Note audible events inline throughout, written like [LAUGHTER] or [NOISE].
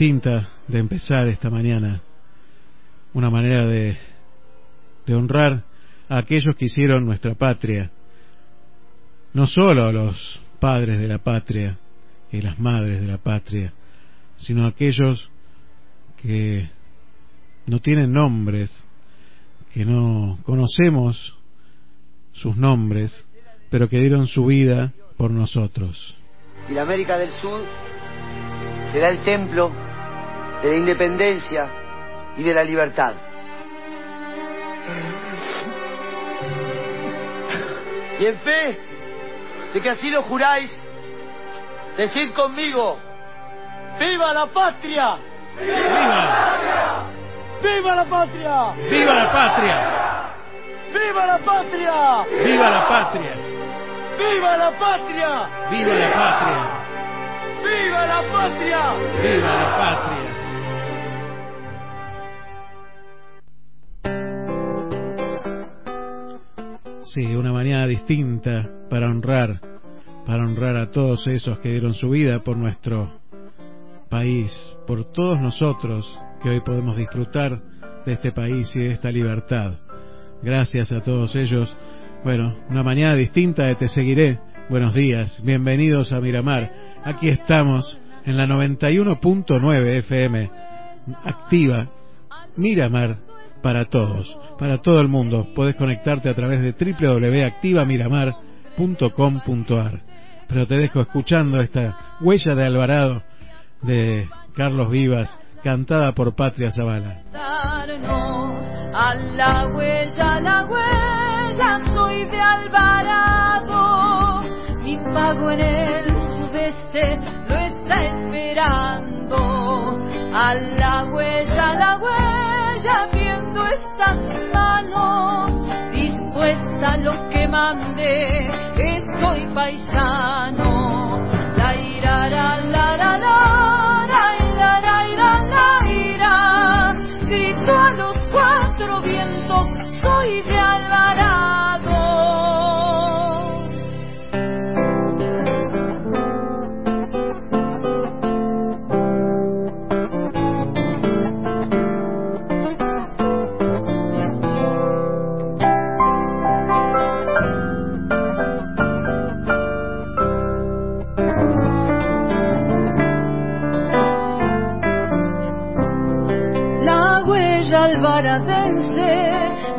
de empezar esta mañana, una manera de, de honrar a aquellos que hicieron nuestra patria, no solo a los padres de la patria y las madres de la patria, sino a aquellos que no tienen nombres, que no conocemos sus nombres, pero que dieron su vida por nosotros. y la América del Sur será el templo de la independencia y de la libertad. Y en fe de que así lo juráis, decid conmigo, ¡Viva la patria! ¡Viva! ¡Viva la patria! ¡Viva la patria! ¡Viva la patria! ¡Viva la patria! ¡Viva la patria! ¡Viva la patria! ¡Viva la patria! ¡Viva la patria! Sí, una mañana distinta para honrar, para honrar a todos esos que dieron su vida por nuestro país, por todos nosotros que hoy podemos disfrutar de este país y de esta libertad. Gracias a todos ellos. Bueno, una mañana distinta de Te Seguiré. Buenos días, bienvenidos a Miramar. Aquí estamos en la 91.9 FM, activa Miramar para todos, para todo el mundo. Puedes conectarte a través de www.activamiramar.com.ar. Pero te dejo escuchando esta huella de Alvarado de Carlos Vivas, cantada por Patria Zavala. a la huella, la huella, soy de Alvarado, mi pago en el sudeste lo está esperando, a la huella, la huella, estas manos, dispuesta a lo que mande, estoy paisano. La ira, la, la, la, la, la, grito a los cuatro vientos, soy de Alvarado. Alvaradense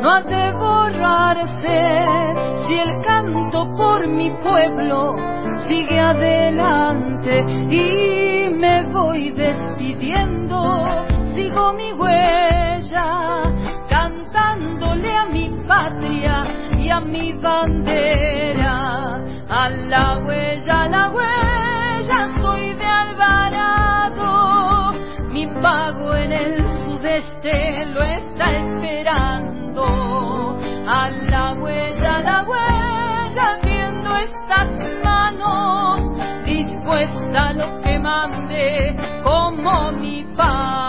no ha de borrarse. Si el canto por mi pueblo sigue adelante y me voy despidiendo, sigo mi huella cantándole a mi patria y a mi bandera, a la huella, a la huella, estoy de Alvarado, mi pago en el sudeste lo está esperando, a la huella, la huella, viendo estas manos, dispuesta a lo que mande como mi pago.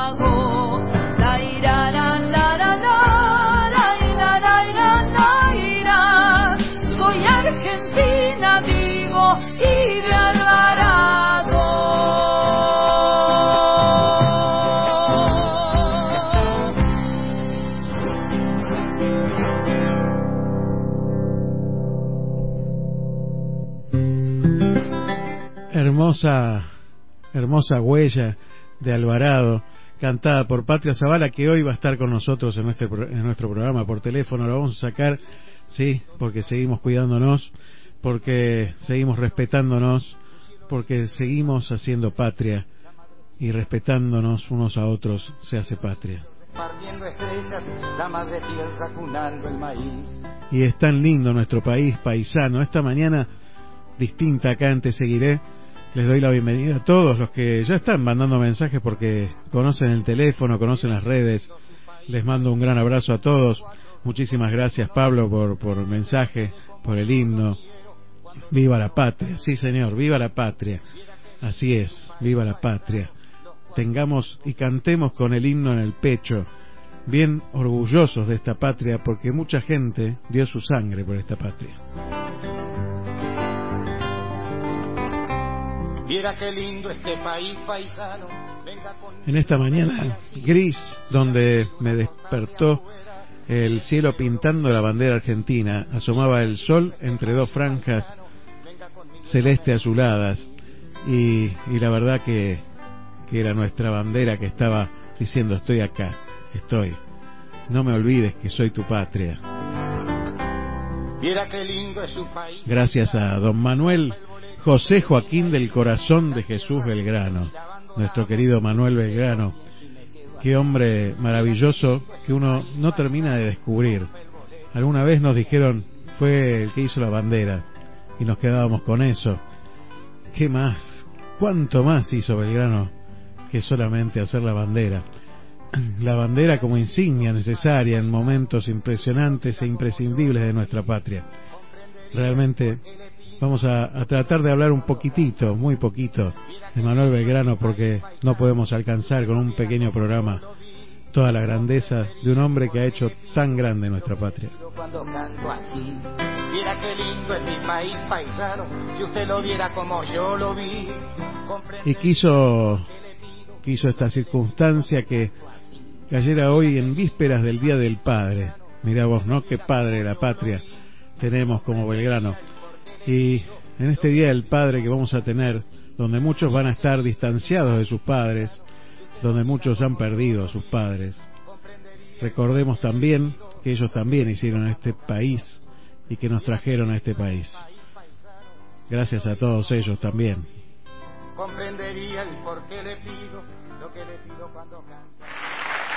Hermosa, hermosa huella de Alvarado, cantada por Patria Zavala, que hoy va a estar con nosotros en nuestro, pro- en nuestro programa por teléfono. Lo vamos a sacar, sí, porque seguimos cuidándonos, porque seguimos respetándonos, porque seguimos haciendo patria y respetándonos unos a otros se hace patria. Partiendo estrellas, la madre tierra cunando el maíz. Y es tan lindo nuestro país paisano. Esta mañana distinta acá en Te Seguiré. Les doy la bienvenida a todos los que ya están mandando mensajes porque conocen el teléfono, conocen las redes. Les mando un gran abrazo a todos. Muchísimas gracias Pablo por, por el mensaje, por el himno. Viva la patria. Sí señor, viva la patria. Así es, viva la patria. Tengamos y cantemos con el himno en el pecho, bien orgullosos de esta patria porque mucha gente dio su sangre por esta patria. Viera qué lindo este país paisano. Venga con En esta mañana gris, donde me despertó el cielo pintando la bandera argentina, asomaba el sol entre dos franjas celeste azuladas y, y la verdad que, que era nuestra bandera que estaba diciendo estoy acá, estoy. No me olvides que soy tu patria. Gracias a don Manuel José Joaquín del Corazón de Jesús Belgrano, nuestro querido Manuel Belgrano. Qué hombre maravilloso que uno no termina de descubrir. Alguna vez nos dijeron fue el que hizo la bandera y nos quedábamos con eso. ¿Qué más? ¿Cuánto más hizo Belgrano que solamente hacer la bandera? [CLEARS THROAT] La bandera como insignia necesaria en momentos impresionantes e imprescindibles de nuestra patria. Realmente vamos a, a tratar de hablar un poquitito, muy poquito, de Manuel Belgrano porque no podemos alcanzar con un pequeño programa toda la grandeza de un hombre que ha hecho tan grande nuestra patria. Cuando canto así. Qué lindo es mi país paisano. Si usted lo viera como yo lo vi. Y quiso, quiso esta circunstancia que cayera hoy en vísperas del Día del Padre. Mirá vos, ¿no? Qué padre de la patria tenemos como Belgrano. Y en este Día del Padre que vamos a tener, donde muchos van a estar distanciados de sus padres, donde muchos han perdido a sus padres, recordemos también que ellos también hicieron este país y que nos trajeron a este país. Gracias a todos ellos también. comprendería el por qué le pido lo que le pido cuando canto.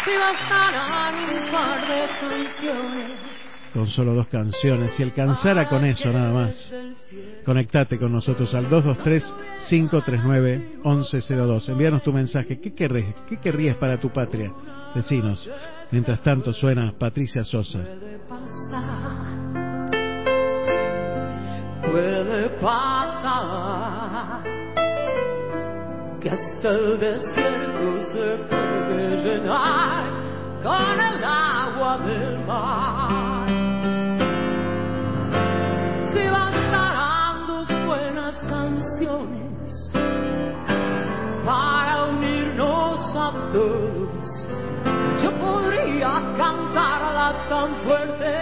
Si bastaran un par de canciones. Con solo dos canciones y alcanzara con eso nada más. Conectate con nosotros al 223-539-1102. Envíanos tu mensaje. ¿Qué querrías, ¿Qué querrías para tu patria? Decinos. Mientras tanto suena Patricia Sosa. Puede pasar que hasta el desierto se puede llenar con el agua del mar. Cantarlas tan fuerte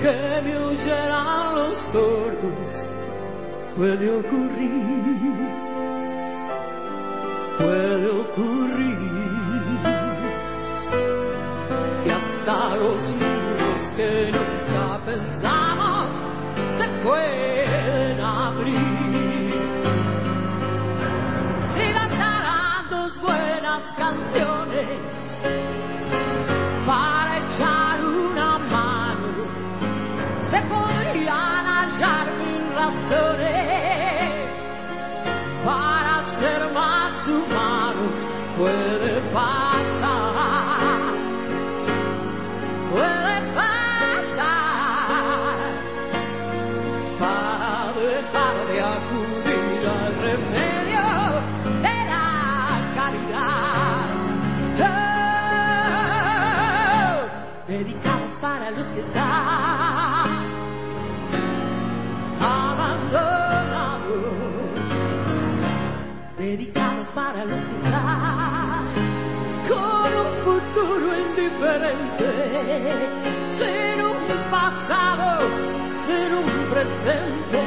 que me oyeran los sordos. Puede ocurrir, puede ocurrir. Futuro indiferente, sin un pasado, sin un presente,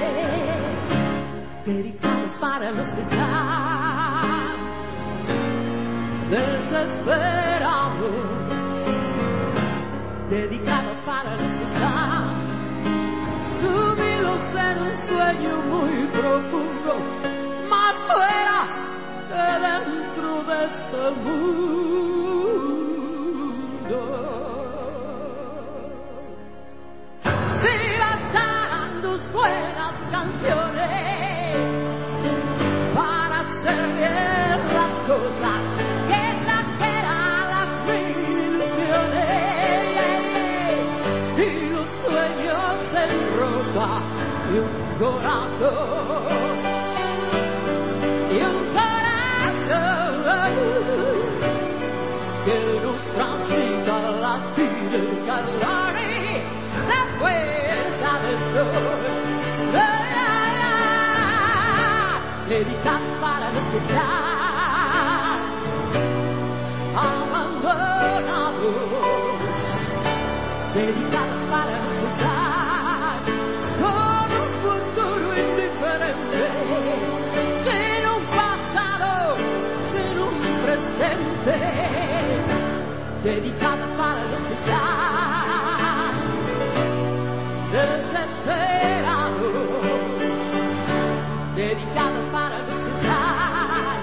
dedicados para los que están desesperados, dedicados para los que están. Sumidos en un sueño muy profundo, más fuera que dentro de este mundo. Corazón y un corazón que nos transmita la vida la fuerza del sol. Dedicados para están abandonados dedicados dedicados para están desesperados, dedicados para que están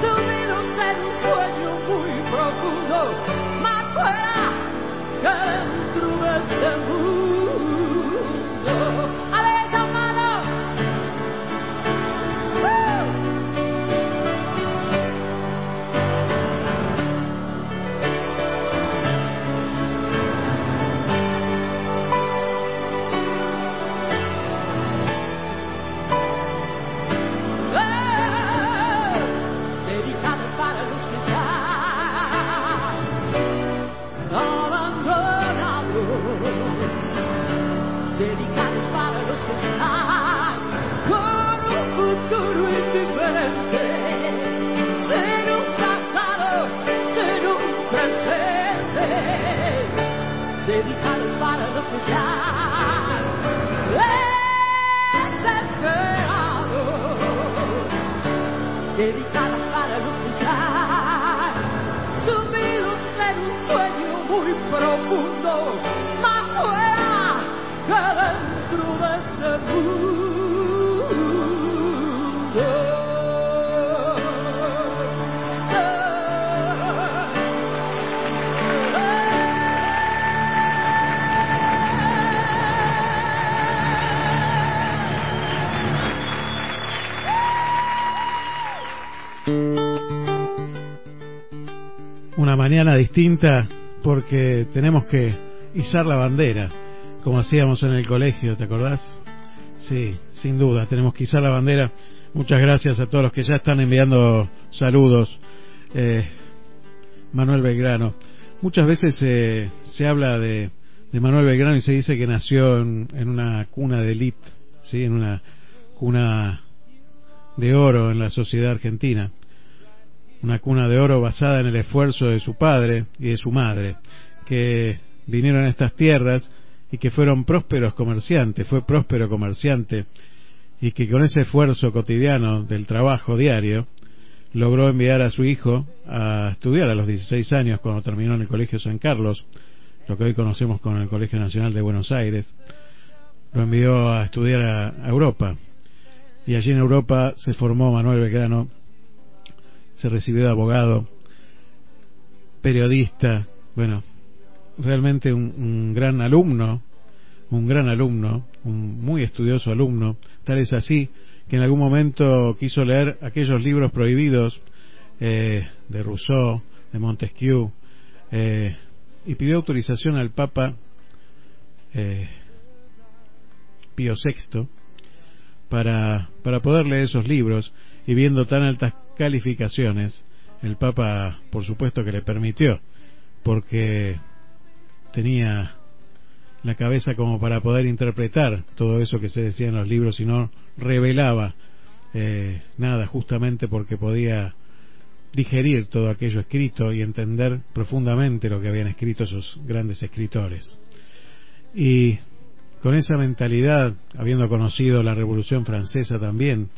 sumidos en un sueño muy profundo, más fuera que dentro de este mundo. Mañana distinta porque tenemos que izar la bandera, como hacíamos en el colegio, ¿te acordás? Sí, sin duda, tenemos que izar la bandera. Muchas gracias a todos los que ya están enviando saludos. Eh, Manuel Belgrano. Muchas veces eh, se habla de, Manuel Belgrano y se dice que nació en, en una cuna de élite, ¿sí? en una cuna de oro en la sociedad argentina. Una cuna de oro basada en el esfuerzo de su padre y de su madre, que vinieron a estas tierras y que fueron prósperos comerciantes, fue próspero comerciante y que con ese esfuerzo cotidiano del trabajo diario logró enviar a su hijo a estudiar a los 16 años cuando terminó en el Colegio San Carlos, lo que hoy conocemos como el Colegio Nacional de Buenos Aires, lo envió a estudiar a, Europa. Y allí en Europa se formó Manuel Belgrano, se recibió de abogado periodista, bueno, realmente un, gran alumno, un gran alumno, un muy estudioso alumno, tal es así que en algún momento quiso leer aquellos libros prohibidos eh, de Rousseau, de Montesquieu, eh, y pidió autorización al Papa eh, Pío VI para, para poder leer esos libros y viendo tan altas calificaciones, el Papa por supuesto que le permitió, porque tenía la cabeza como para poder interpretar todo eso que se decía en los libros y no revelaba eh, nada justamente porque podía digerir todo aquello escrito y entender profundamente lo que habían escrito esos grandes escritores. Y con esa mentalidad, habiendo conocido la Revolución Francesa también,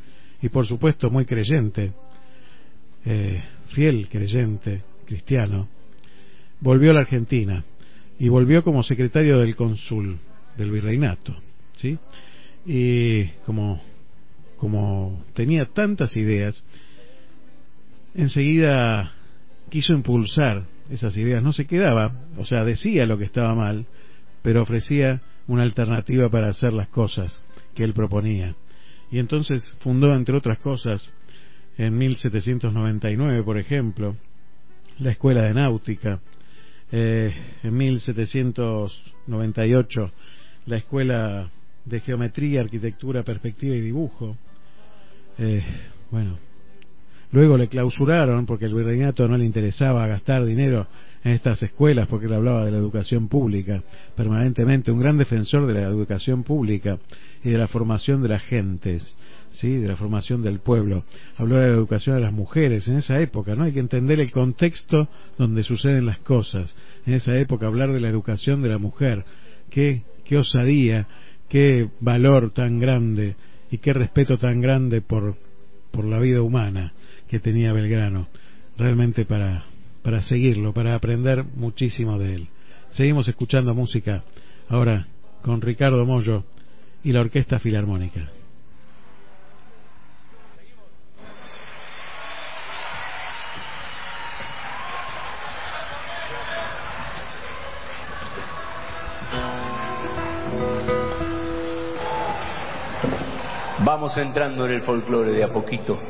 y por supuesto muy creyente, eh, fiel creyente, cristiano, volvió a la Argentina y volvió como secretario del cónsul del virreinato, ¿sí? Y como, como tenía tantas ideas, enseguida quiso impulsar esas ideas, no se quedaba, o sea, decía lo que estaba mal, pero ofrecía una alternativa para hacer las cosas que él proponía. Y entonces fundó, entre otras cosas, en 1799, por ejemplo, la Escuela de Náutica, eh, en 1798 la Escuela de Geometría, Arquitectura, Perspectiva y Dibujo. Eh, bueno, luego le clausuraron porque el virreinato no le interesaba gastar dinero en estas escuelas porque él hablaba de la educación pública permanentemente, un gran defensor de la educación pública y de la formación de las gentes, ¿sí? de la formación del pueblo. Habló de la educación de las mujeres en esa época, ¿no? Hay que entender el contexto donde suceden las cosas. En esa época hablar de la educación de la mujer, qué, qué osadía, qué valor tan grande y qué respeto tan grande por, por la vida humana que tenía Belgrano. Realmente para, para seguirlo, para aprender muchísimo de él. Seguimos escuchando música ahora con Ricardo Mollo y la Orquesta Filarmónica. Vamos entrando en el folclore de a poquito.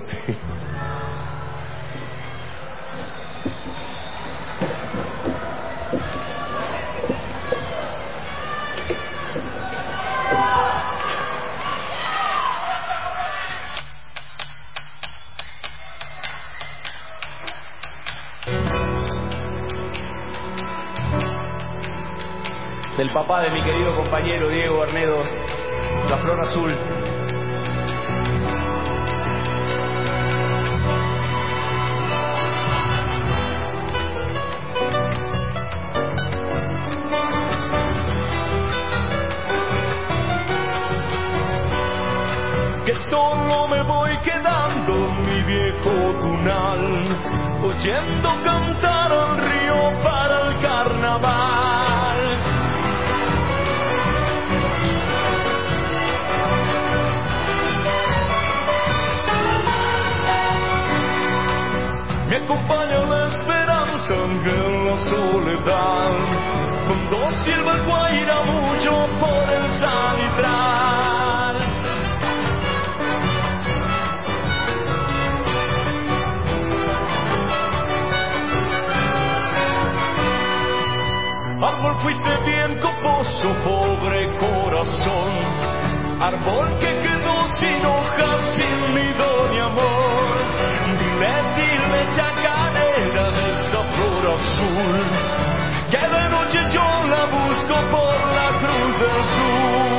del papá de mi querido compañero Diego Arnedo, La Flor Azul. Solo me voy quedando mi viejo tunal, oyendo cantar al río para el carnaval. Me acompaña la esperanza en la soledad, con dos silba guaira mucho por el salitral. Fuiste bien coposo, pobre corazón. Árbol que quedó sin hojas, sin nido ni amor. Dile, dile, chacarera de esa flor azul. Que de noche yo la busco por la cruz del sur.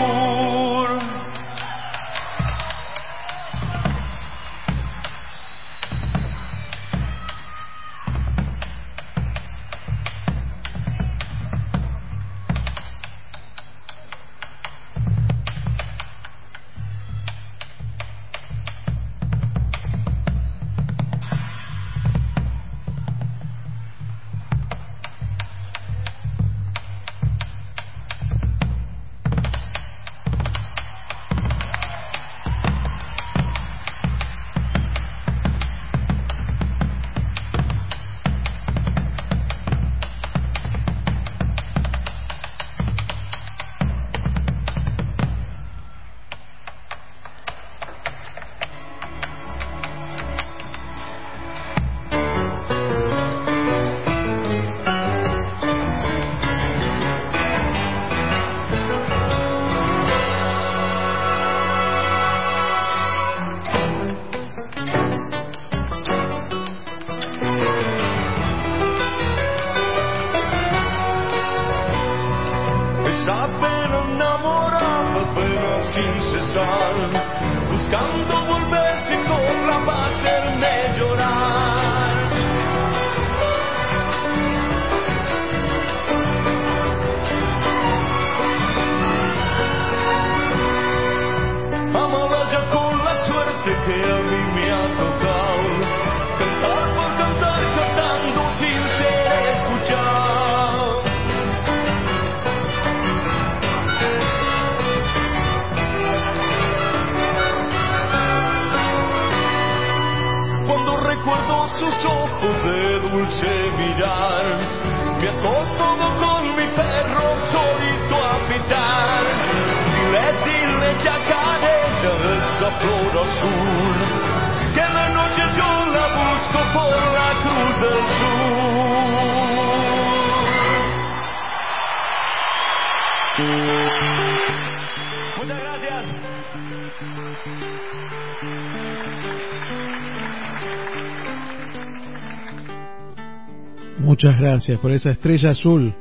Gracias por esa estrella azul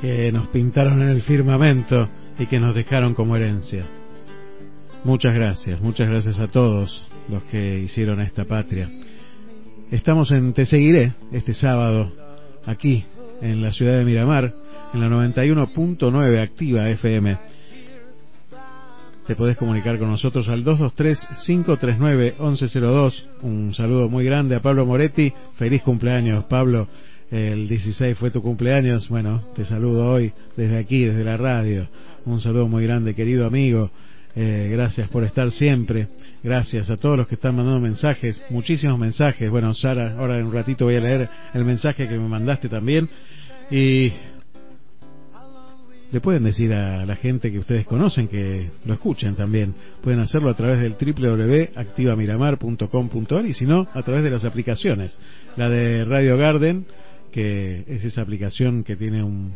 que nos pintaron en el firmamento y que nos dejaron como herencia. Muchas gracias, muchas gracias a todos los que hicieron esta patria. Estamos en Te Seguiré este sábado, aquí, en la ciudad de Miramar, en la 91.9 activa FM. Te podés comunicar con nosotros al 223-539-1102. Un saludo muy grande a Pablo Moretti. Feliz cumpleaños, Pablo el 16 fue tu cumpleaños, bueno, te saludo hoy desde aquí, desde la radio. Un saludo muy grande, querido amigo. Eh, gracias por estar siempre. Gracias a todos los que están mandando mensajes, muchísimos mensajes. Bueno, Sara, ahora en un ratito voy a leer el mensaje que me mandaste también. Y le pueden decir a la gente que ustedes conocen que lo escuchen también. Pueden hacerlo a través del www.activamiramar.com.ar y si no, a través de las aplicaciones. La de Radio Garden que es esa aplicación que tiene un,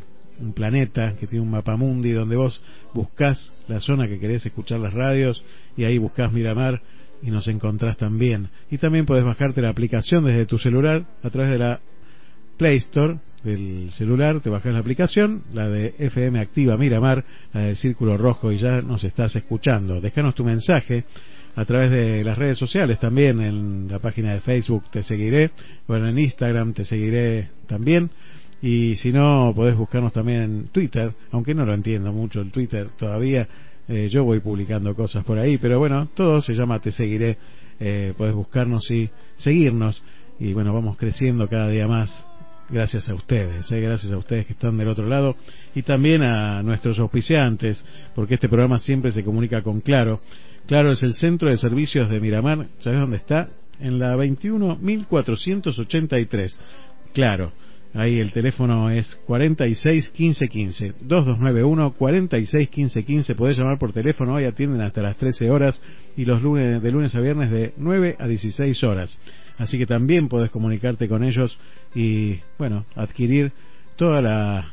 planeta, que tiene un mapa mundi donde vos buscas la zona que querés escuchar las radios y ahí buscas Miramar y nos encontrás también. Y también podés bajarte la aplicación desde tu celular a través de la Play Store del celular, te bajas la aplicación, la de FM Activa Miramar, la del Círculo Rojo y ya nos estás escuchando. Déjanos tu mensaje a través de las redes sociales también, en la página de Facebook te seguiré, bueno, en Instagram te seguiré también. Y si no, podés buscarnos también en Twitter, aunque no lo entiendo mucho el Twitter todavía. Eh, yo voy publicando cosas por ahí, pero bueno, todo se llama Te Seguiré. Eh, podés buscarnos y seguirnos. Y bueno, vamos creciendo cada día más gracias a ustedes, eh, gracias a ustedes que están del otro lado y también a nuestros auspiciantes, porque este programa siempre se comunica con Claro. Claro, es el centro de servicios de Miramar. ¿Sabes dónde está? En la 21.483. Claro. Ahí el teléfono es 46 15 15 2291 46 15 15 podés llamar por teléfono hoy atienden hasta las 13 horas y los lunes de lunes a viernes de 9 a 16 horas así que también podés comunicarte con ellos y bueno adquirir toda la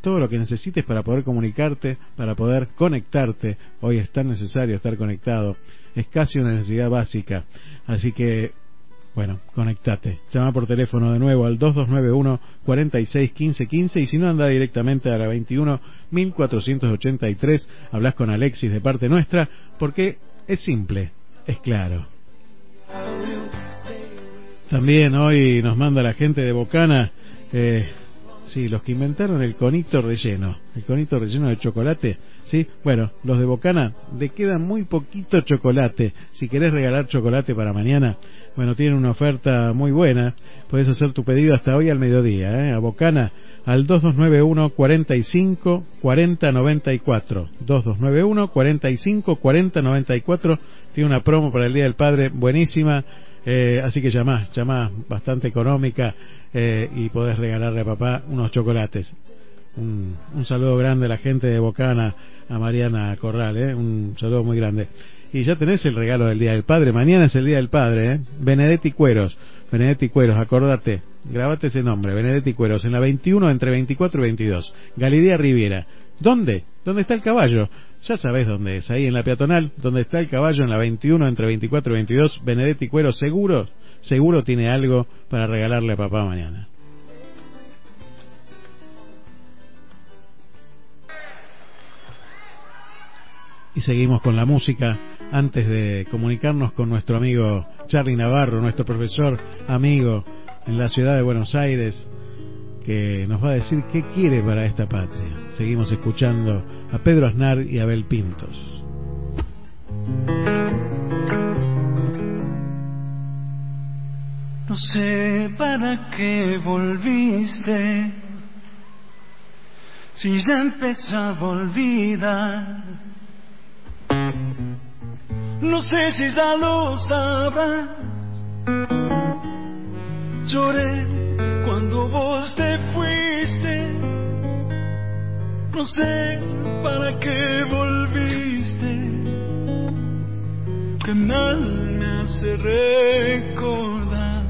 todo lo que necesites para poder comunicarte, para poder conectarte. Hoy es tan necesario estar conectado. Es casi una necesidad básica. Así que, bueno, conectate. Llama por teléfono de nuevo al 2291 46 15 15 y si no anda directamente a la 21 1483. Hablas con Alexis de parte nuestra porque es simple, es claro. También hoy nos manda la gente de Bocana eh, Sí, los que inventaron el conito relleno, el conito relleno de chocolate, ¿sí? Bueno, los de Bocana, le queda muy poquito chocolate. Si querés regalar chocolate para mañana, bueno, tienen una oferta muy buena. Puedes hacer tu pedido hasta hoy al mediodía, ¿eh? A Bocana, al 2291 45 40 94. 2291 45 40 94. Tiene una promo para el Día del Padre buenísima. Eh, así que llamás, llamás, bastante económica eh, y podés regalarle a papá unos chocolates. Un, saludo grande a la gente de Bocana, a Mariana Corral, eh, un saludo muy grande. Y ya tenés el regalo del Día del Padre, mañana es el Día del Padre, ¿eh? Benedetti Cueros, Benedetti Cueros, acordate, grabate ese nombre, Benedetti Cueros, en la 21 entre 24 y 22, Galidea Riviera. ¿Dónde? ¿Dónde está el caballo? Ya sabés dónde es, ahí en la peatonal, donde está el caballo en la 21 entre 24 y 22, Benedetti Cueros, seguro seguro tiene algo para regalarle a papá mañana. Y seguimos con la música antes de comunicarnos con nuestro amigo Charlie Navarro, nuestro profesor amigo en la ciudad de Buenos Aires, que nos va a decir qué quiere para esta patria. Seguimos escuchando a Pedro Aznar y a Abel Pintos. No sé para qué volviste, si ya empezaba a olvidar. No sé si ya lo sabrás, Lloré cuando vos te fuiste. No sé para qué volviste. Que mal me hace recordar.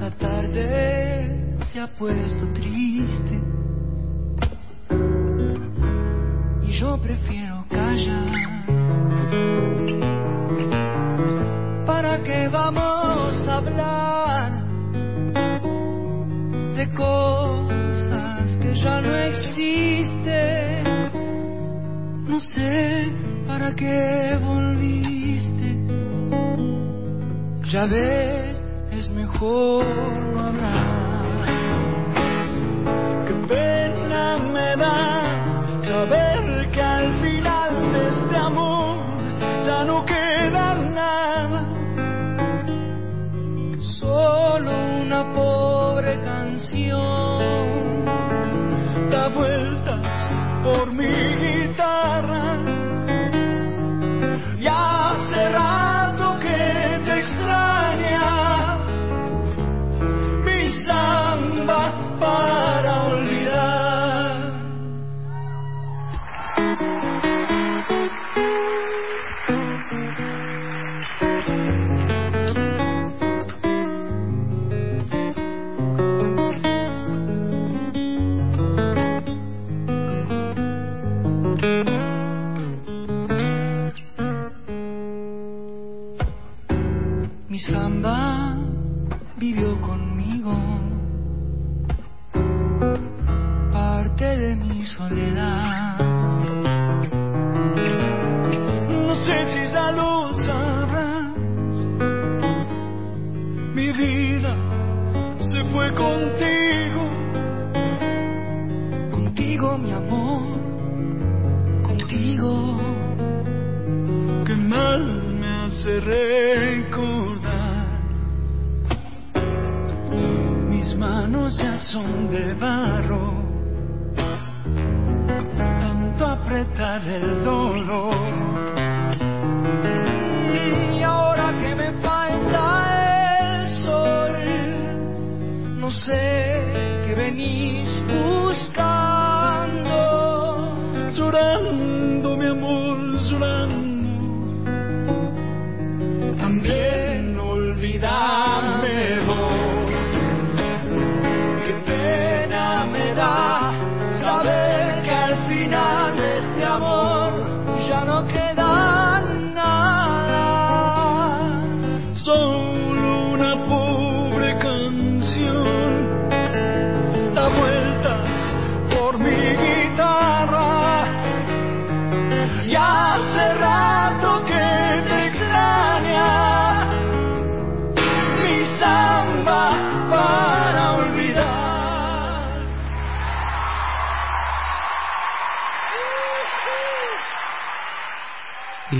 La tarde se ha puesto triste. Y yo prefiero callar. ¿Para qué vamos a hablar de cosas que ya no existen? No sé para qué volviste. Ya ves, es mejor no hablar. Qué pena me da saber que al final de este amor ya no queda nada. Solo una canción Da vueltas por mi guitarra. Y hace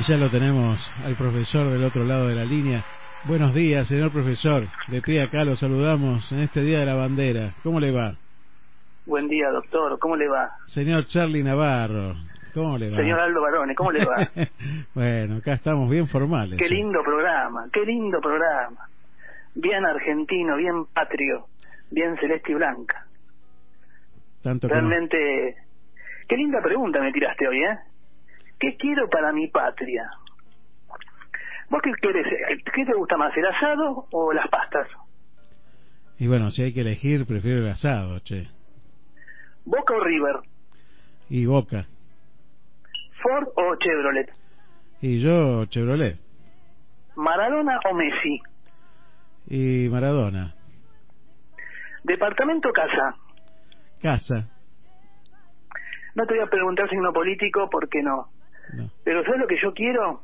ya lo tenemos al profesor del otro lado de la línea. Buenos días, señor profesor. De pie acá lo saludamos en este Día de la Bandera. ¿Cómo le va? Buen día, doctor. ¿Cómo le va? Señor Charlie Navarro. ¿Cómo le va? Señor Aldo Barone, ¿cómo le va? [LAUGHS] bueno, acá estamos bien formales. Qué lindo programa, qué lindo programa. Bien argentino, bien patrio, bien celeste y blanca. Tanto Realmente, qué linda pregunta me tiraste hoy, ¿eh? ¿Qué quiero para mi patria? ¿Vos qué querés? ¿Qué te gusta más, el asado o las pastas? Y bueno, si hay que elegir, prefiero el asado, che. ¿Boca o River? Y Boca. ¿Ford o Chevrolet? Y yo, Chevrolet. ¿Maradona o Messi? Y Maradona. ¿Departamento o casa? Casa. No te voy a preguntar signo político porque no. No. Pero ¿sabes lo que yo quiero?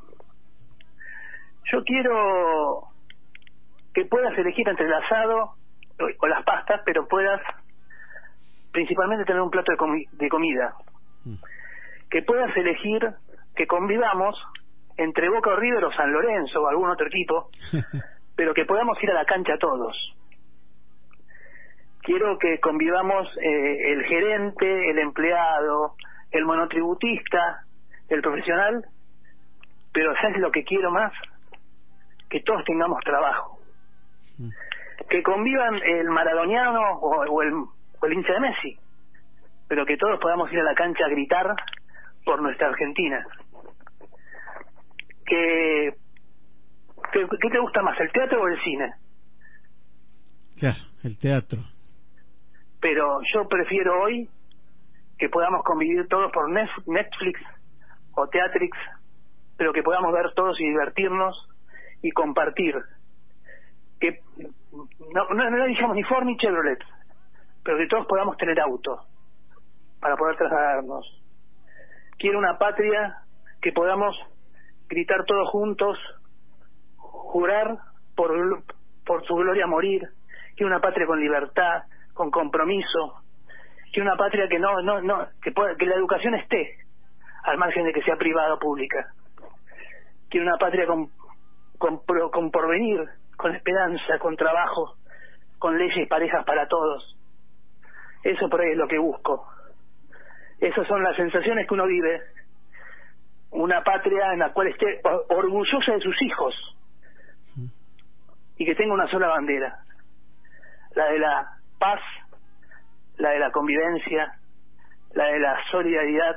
Yo quiero que puedas elegir entre el asado o, o las pastas, pero puedas principalmente tener un plato de, comi- de comida. Mm. Que puedas elegir que convivamos entre Boca o River o San Lorenzo o algún otro equipo, [LAUGHS] pero que podamos ir a la cancha todos. Quiero que convivamos eh, el gerente, el empleado, el monotributista, el profesional, pero ¿sabes lo que quiero más? Que todos tengamos trabajo. mm. que convivan el maradoniano o, el, o el hincha de Messi, pero que todos podamos ir a la cancha a gritar por nuestra Argentina. Que, ¿Qué te gusta más, el teatro o el cine? Claro, el teatro. Pero yo prefiero hoy que podamos convivir todos por Netflix o Teatrix, pero que podamos ver todos y divertirnos y compartir. Que no, no, no dijamos ni Ford ni Chevrolet, pero que todos podamos tener auto para poder trasladarnos. Quiero una patria que podamos gritar todos juntos, jurar por, por su gloria morir, que una patria con libertad, con compromiso, que una patria que no, no, no, que, que la educación esté al margen de que sea privada o pública, que una patria con, con, con porvenir, con esperanza, con trabajo, con leyes parejas para todos. Eso por ahí es lo que busco. Esas son las sensaciones que uno vive. Una patria en la cual esté orgullosa de sus hijos y que tenga una sola bandera la de la paz, la de la convivencia, la de la solidaridad,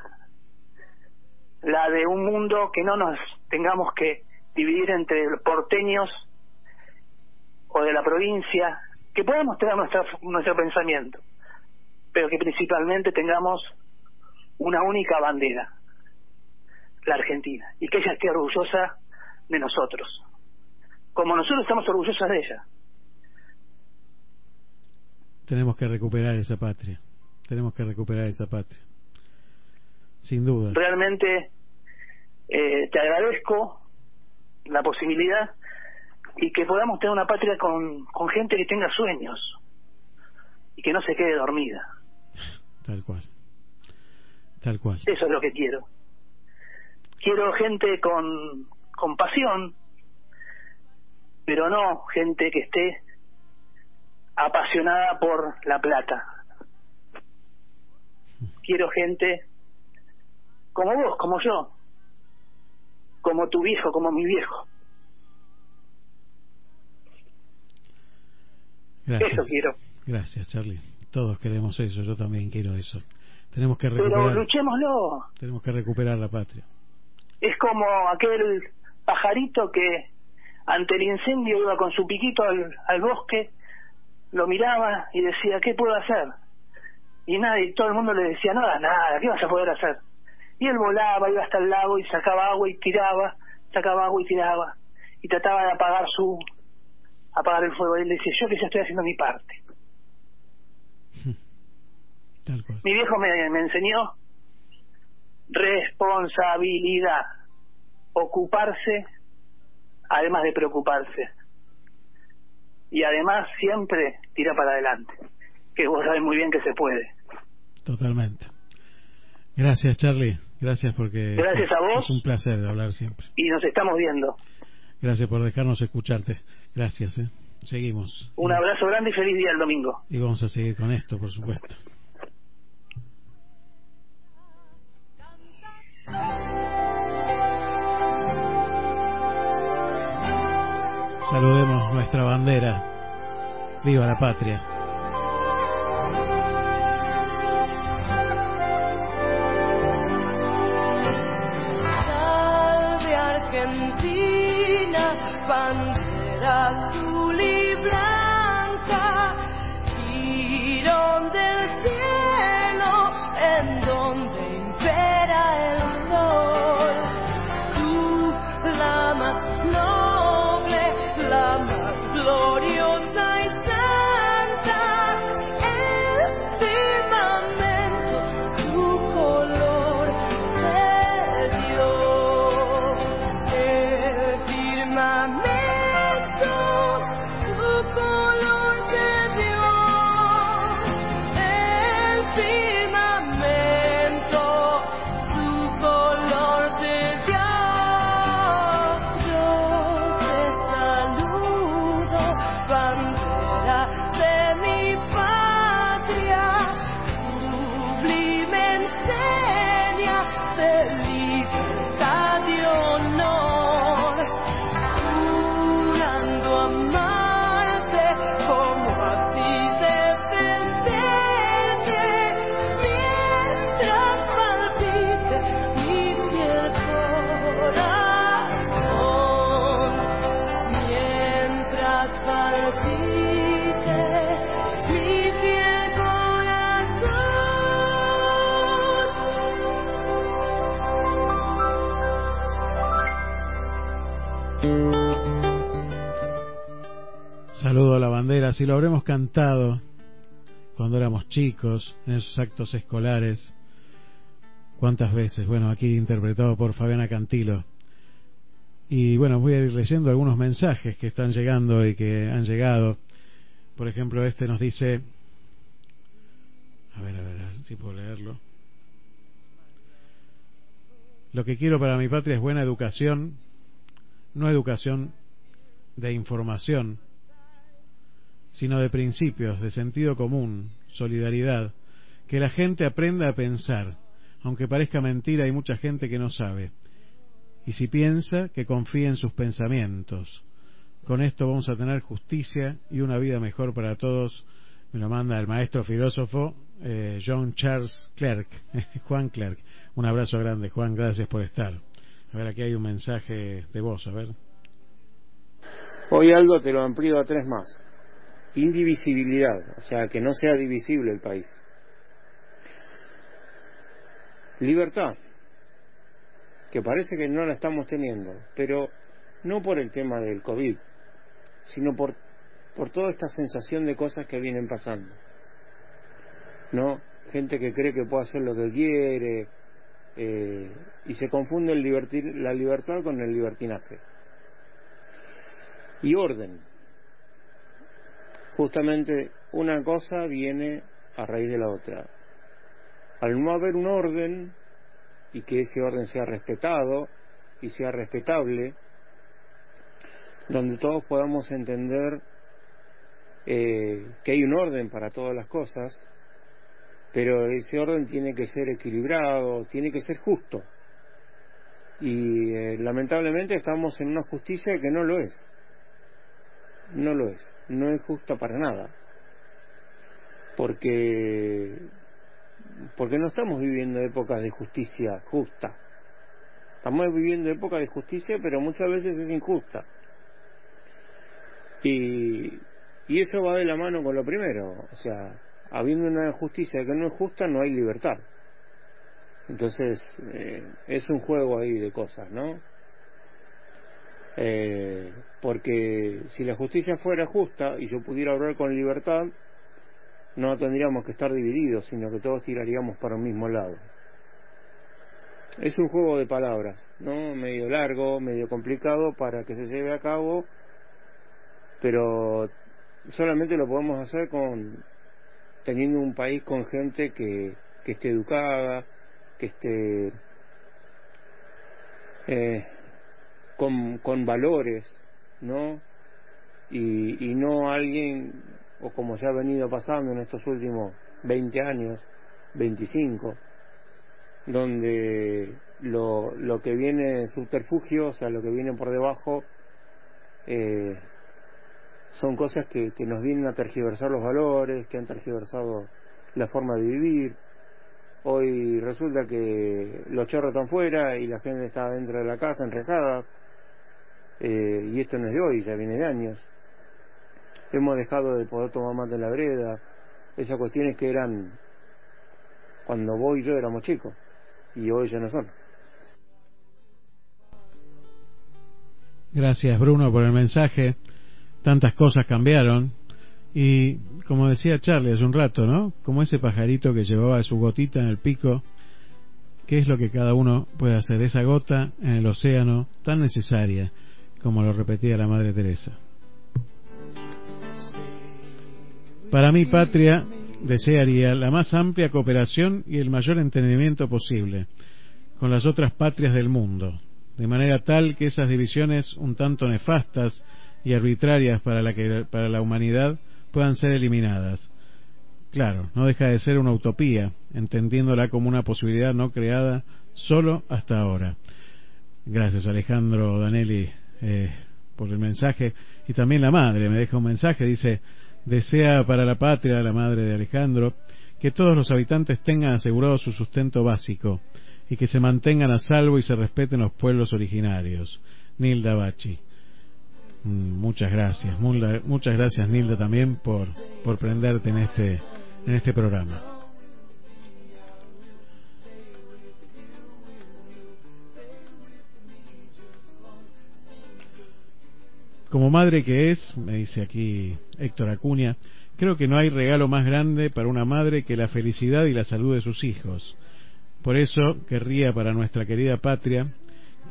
la de un mundo que no nos tengamos que dividir entre porteños o de la provincia, que podamos tener nuestra, nuestro pensamiento, pero que principalmente tengamos una única bandera, la Argentina, y que ella esté orgullosa de nosotros, como nosotros estamos orgullosos de ella. Tenemos que recuperar esa patria. Tenemos que recuperar esa patria. Sin duda. Realmente eh, te agradezco la posibilidad y que podamos tener una patria con, con gente que tenga sueños y que no se quede dormida. Tal cual. Tal cual. Eso es lo que quiero. Quiero gente con, con pasión, pero no gente que esté apasionada por la plata. Quiero gente como vos, como yo, como tu viejo, como mi viejo. Gracias. Eso quiero. Gracias, Charlie. Todos queremos eso, yo también quiero eso. Tenemos que recuperar. Pero luchémoslo. Tenemos que recuperar la patria. Es como aquel pajarito que ante el incendio iba con su piquito al, al bosque lo miraba y decía, ¿qué puedo hacer? Y nadie, todo el mundo le decía, nada, nada, ¿qué vas a poder hacer? Y él volaba, iba hasta el lago y sacaba agua y tiraba, sacaba agua y tiraba, y trataba de apagar su, apagar el fuego. Y él decía, yo que ya estoy haciendo mi parte. [LAUGHS] Mi viejo me, me enseñó responsabilidad, ocuparse, además de preocuparse y además siempre tira para adelante, que vos sabés muy bien que se puede. Totalmente. Gracias, Charlie. Gracias porque Gracias a vos. es un placer hablar siempre. Y nos estamos viendo. Gracias por dejarnos escucharte. Gracias. ¿eh? Seguimos. Un abrazo grande y feliz día el domingo. Y vamos a seguir con esto, por supuesto. Saludemos nuestra bandera. Viva la patria. Bandera azul y blanca, si lo habremos cantado cuando éramos chicos, en esos actos escolares. ¿Cuántas veces? Bueno, aquí interpretado por Fabiana Cantilo. Y bueno, voy a ir leyendo algunos mensajes que están llegando y que han llegado. Por ejemplo, este nos dice... A ver, a ver, a ver si puedo leerlo. Lo que quiero para mi patria es buena educación, no educación de información, sino de principios, de sentido común, solidaridad, que la gente aprenda a pensar. Aunque parezca mentira, hay mucha gente que no sabe. Y si piensa, que confíe en sus pensamientos. Con esto vamos a tener justicia y una vida mejor para todos. Me lo manda el maestro filósofo eh, John Charles Clerk, [LAUGHS] Juan Clerk. Un abrazo grande, Juan, gracias por estar. A ver, aquí hay un mensaje de voz, a ver. Hoy algo te lo amplío a tres más indivisibilidad, o sea, que no sea divisible el país. Libertad, que parece que no la estamos teniendo, pero no por el tema del COVID, sino por, por toda esta sensación de cosas que vienen pasando. ¿No? Gente que cree que puede hacer lo que quiere eh, y se confunde el la libertad con el libertinaje. Y orden, justamente una cosa viene a raíz de la otra. Al no haber un orden y que ese orden sea respetado y sea respetable, donde todos podamos entender eh, que hay un orden para todas las cosas, pero ese orden tiene que ser equilibrado, tiene que ser justo. Y eh, lamentablemente estamos en una justicia que no lo es. No lo es no es justa para nada. Porque, porque no estamos viviendo épocas de justicia justa. Estamos viviendo épocas de justicia, pero muchas veces es injusta. Y, y eso va de la mano con lo primero. O sea, habiendo una justicia que no es justa, no hay libertad. Entonces, eh, es un juego ahí de cosas, ¿no? Eh, porque si la justicia fuera justa y yo pudiera hablar con libertad, no tendríamos que estar divididos, sino que todos tiraríamos para un mismo lado. Es un juego de palabras, ¿no? Medio largo, medio complicado para que se lleve a cabo, pero solamente lo podemos hacer con teniendo un país con gente que, que esté educada, que esté eh, con, con valores, ¿no? Y, y no alguien, o como se ha venido pasando en estos últimos 20 años, 25, donde lo, lo que viene subterfugio, o sea, lo que viene por debajo, eh, son cosas que, que nos vienen a tergiversar los valores, que han tergiversado la forma de vivir. Hoy resulta que los chorros están fuera y la gente está dentro de la casa enrejada eh, y esto no es de hoy, ya viene de años. Hemos dejado de poder tomar mate en la breda, esas cuestiones que eran cuando vos y yo éramos chicos, y hoy ya no son. Gracias Bruno por el mensaje. Tantas cosas cambiaron. Y como decía Charlie hace un rato, ¿no? Como ese pajarito que llevaba su gotita en el pico, ¿qué es lo que cada uno puede hacer? Esa gota en el océano tan necesaria como lo repetía la Madre Teresa. Para mi patria desearía la más amplia cooperación y el mayor entendimiento posible con las otras patrias del mundo, de manera tal que esas divisiones un tanto nefastas y arbitrarias para la, que, para la humanidad puedan ser eliminadas. Claro, no deja de ser una utopía, entendiéndola como una posibilidad no creada solo hasta ahora. Gracias Alejandro Danelli eh, por el mensaje. Y también la madre me deja un mensaje, dice, desea para la patria, la madre de Alejandro, que todos los habitantes tengan asegurado su sustento básico y que se mantengan a salvo y se respeten los pueblos originarios. Nilda Bachi. Mm, muchas gracias, muchas gracias Nilda también por, por prenderte en este, en este programa. Como madre que es, me dice aquí Héctor Acuña, creo que no hay regalo más grande para una madre que la felicidad y la salud de sus hijos. Por eso querría para nuestra querida patria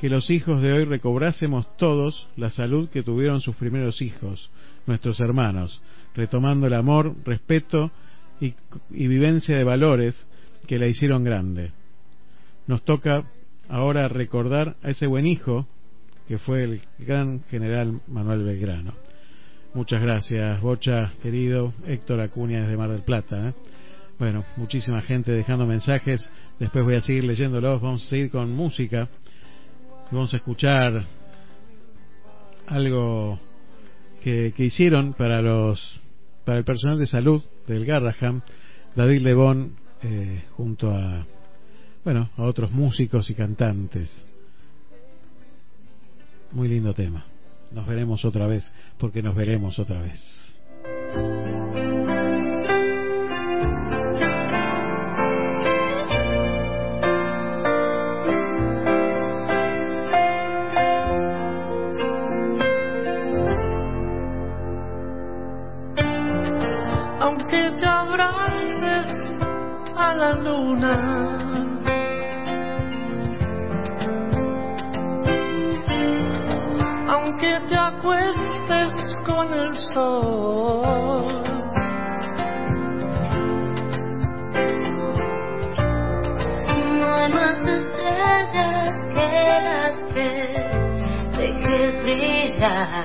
que los hijos de hoy recobrásemos todos la salud que tuvieron sus primeros hijos, nuestros hermanos, retomando el amor, respeto y, y vivencia de valores que la hicieron grande. Nos toca ahora recordar a ese buen hijo que fue el gran general Manuel Belgrano. Muchas gracias, Bocha, querido Héctor Acuña desde Mar del Plata. ¿eh? Bueno, muchísima gente dejando mensajes. Después voy a seguir leyéndolos. Vamos a seguir con música. Vamos a escuchar algo que, hicieron para los para el personal de salud del Garraham, David Lebón, eh, junto a bueno a otros músicos y cantantes. Muy lindo tema. Nos veremos otra vez, porque nos veremos otra vez. Aunque te abraces a la luna night.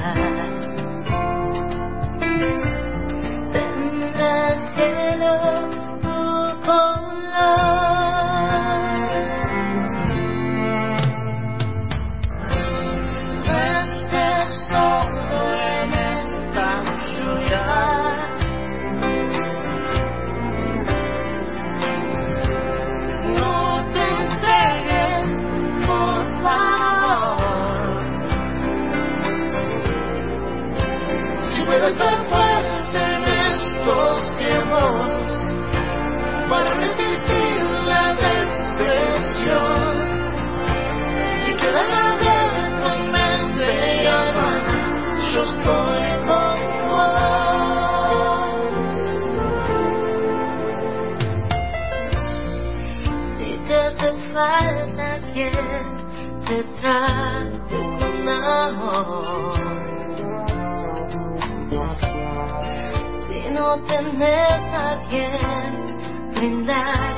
Tenés a quien brindar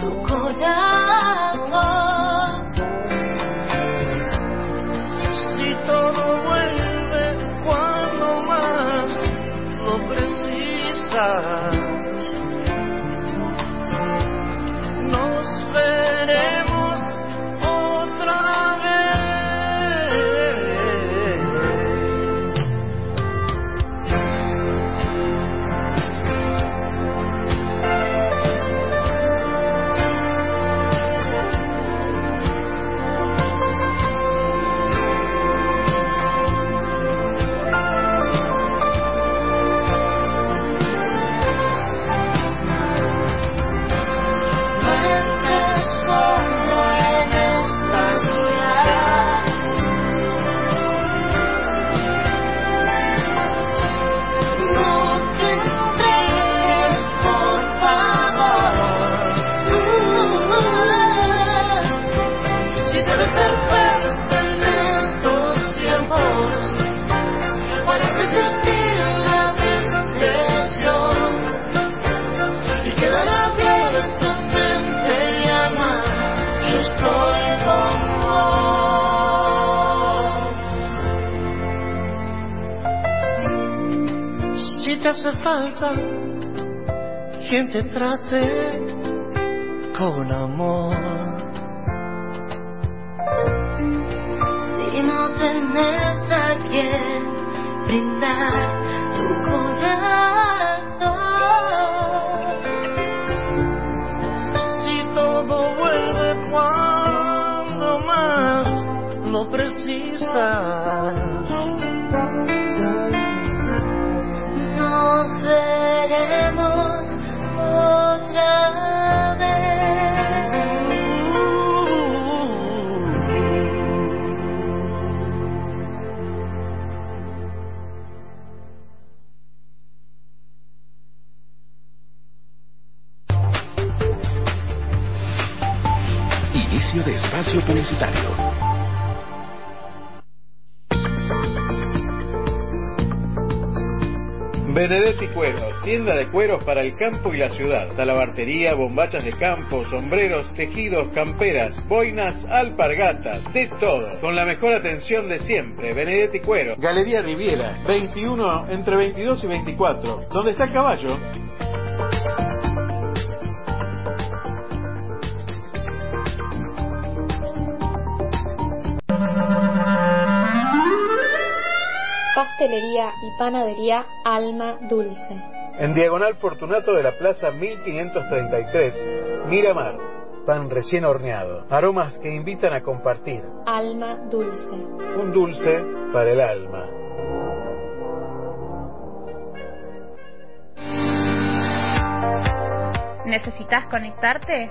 tu corazón. Si todo vuelve cuando más lo precisas. Hace falta quien te trate con amor. Si no tenés a quien brindar tu corazón. Si todo vuelve cuando más lo precisas espacio publicitario. Benedetti Cueros, tienda de cueros para el campo y la ciudad. Talabartería, bombachas de campo, sombreros, tejidos, camperas, boinas, alpargatas, de todo. Con la mejor atención de siempre. Benedetti Cueros. Galería Riviera, 21 entre 22 y 24. ¿Dónde está el caballo? Pastelería y panadería Alma Dulce. En Diagonal Fortunato de la Plaza 1533, Miramar. Pan recién horneado. Aromas que invitan a compartir. Alma Dulce. Un dulce para el alma. ¿Necesitas conectarte?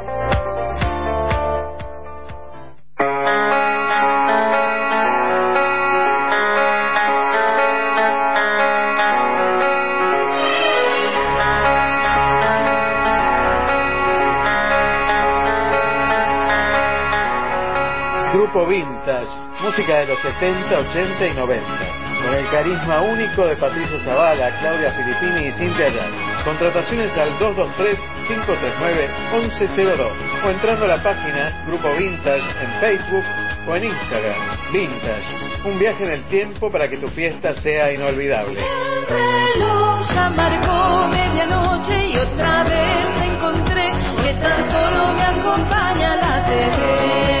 Grupo Vintage, música de los 70, 80 y 90. Con el carisma único de Patricia Zavala, Claudia Filippini y Cintia Ayala. Contrataciones al 223-539-1102 o entrando a la página Grupo Vintage en Facebook o en Instagram. Vintage, un viaje en el tiempo para que tu fiesta sea inolvidable. Tan solo me acompaña la TV.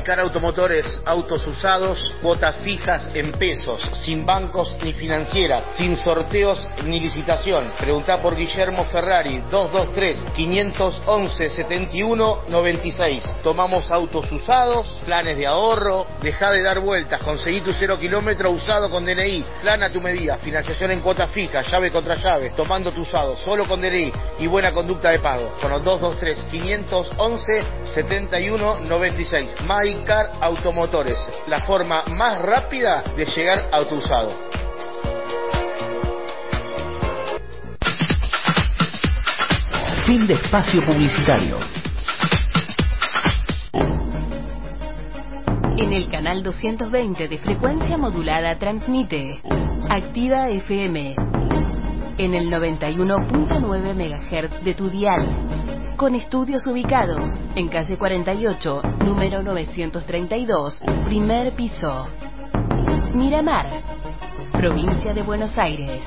Maicar Automotores, autos usados, cuotas fijas en pesos, sin bancos ni financieras, sin sorteos ni licitación. Pregunta por Guillermo Ferrari, 223-511-7196. Tomamos autos usados, planes de ahorro, deja de dar vueltas, conseguí tu cero kilómetro usado con DNI, plan a tu medida, financiación en cuotas fijas, llave contra llave, tomando tu usado, solo con DNI y buena conducta de pago. Con los 223-511-7196. Automotores, la forma más rápida de llegar a tu usado. Fin de espacio publicitario. En el canal 220 de frecuencia modulada transmite Activa FM en el 91.9 MHz de tu dial con estudios ubicados en calle 48, número 932, primer piso. Miramar, provincia de Buenos Aires.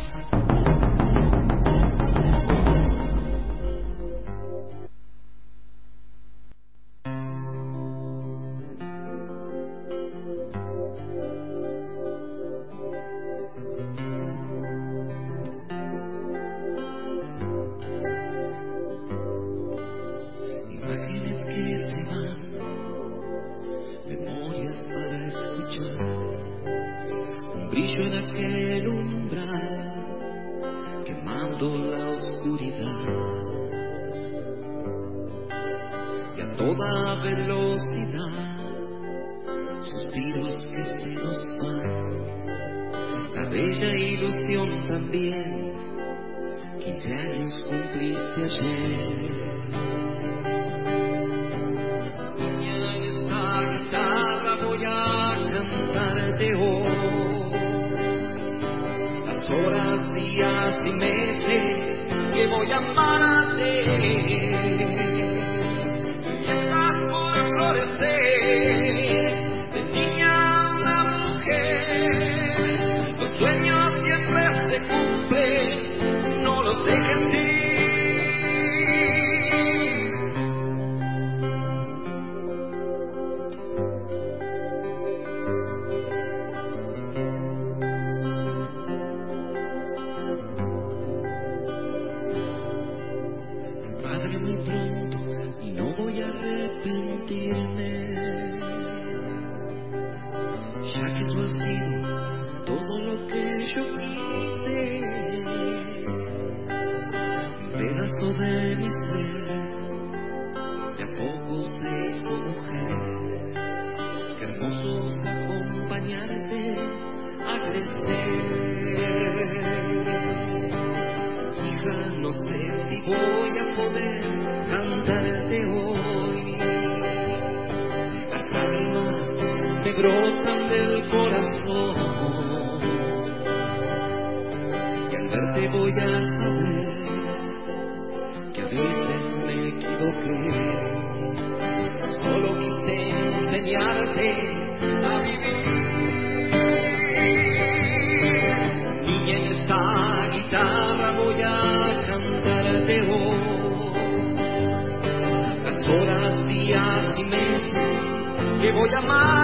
Voy a.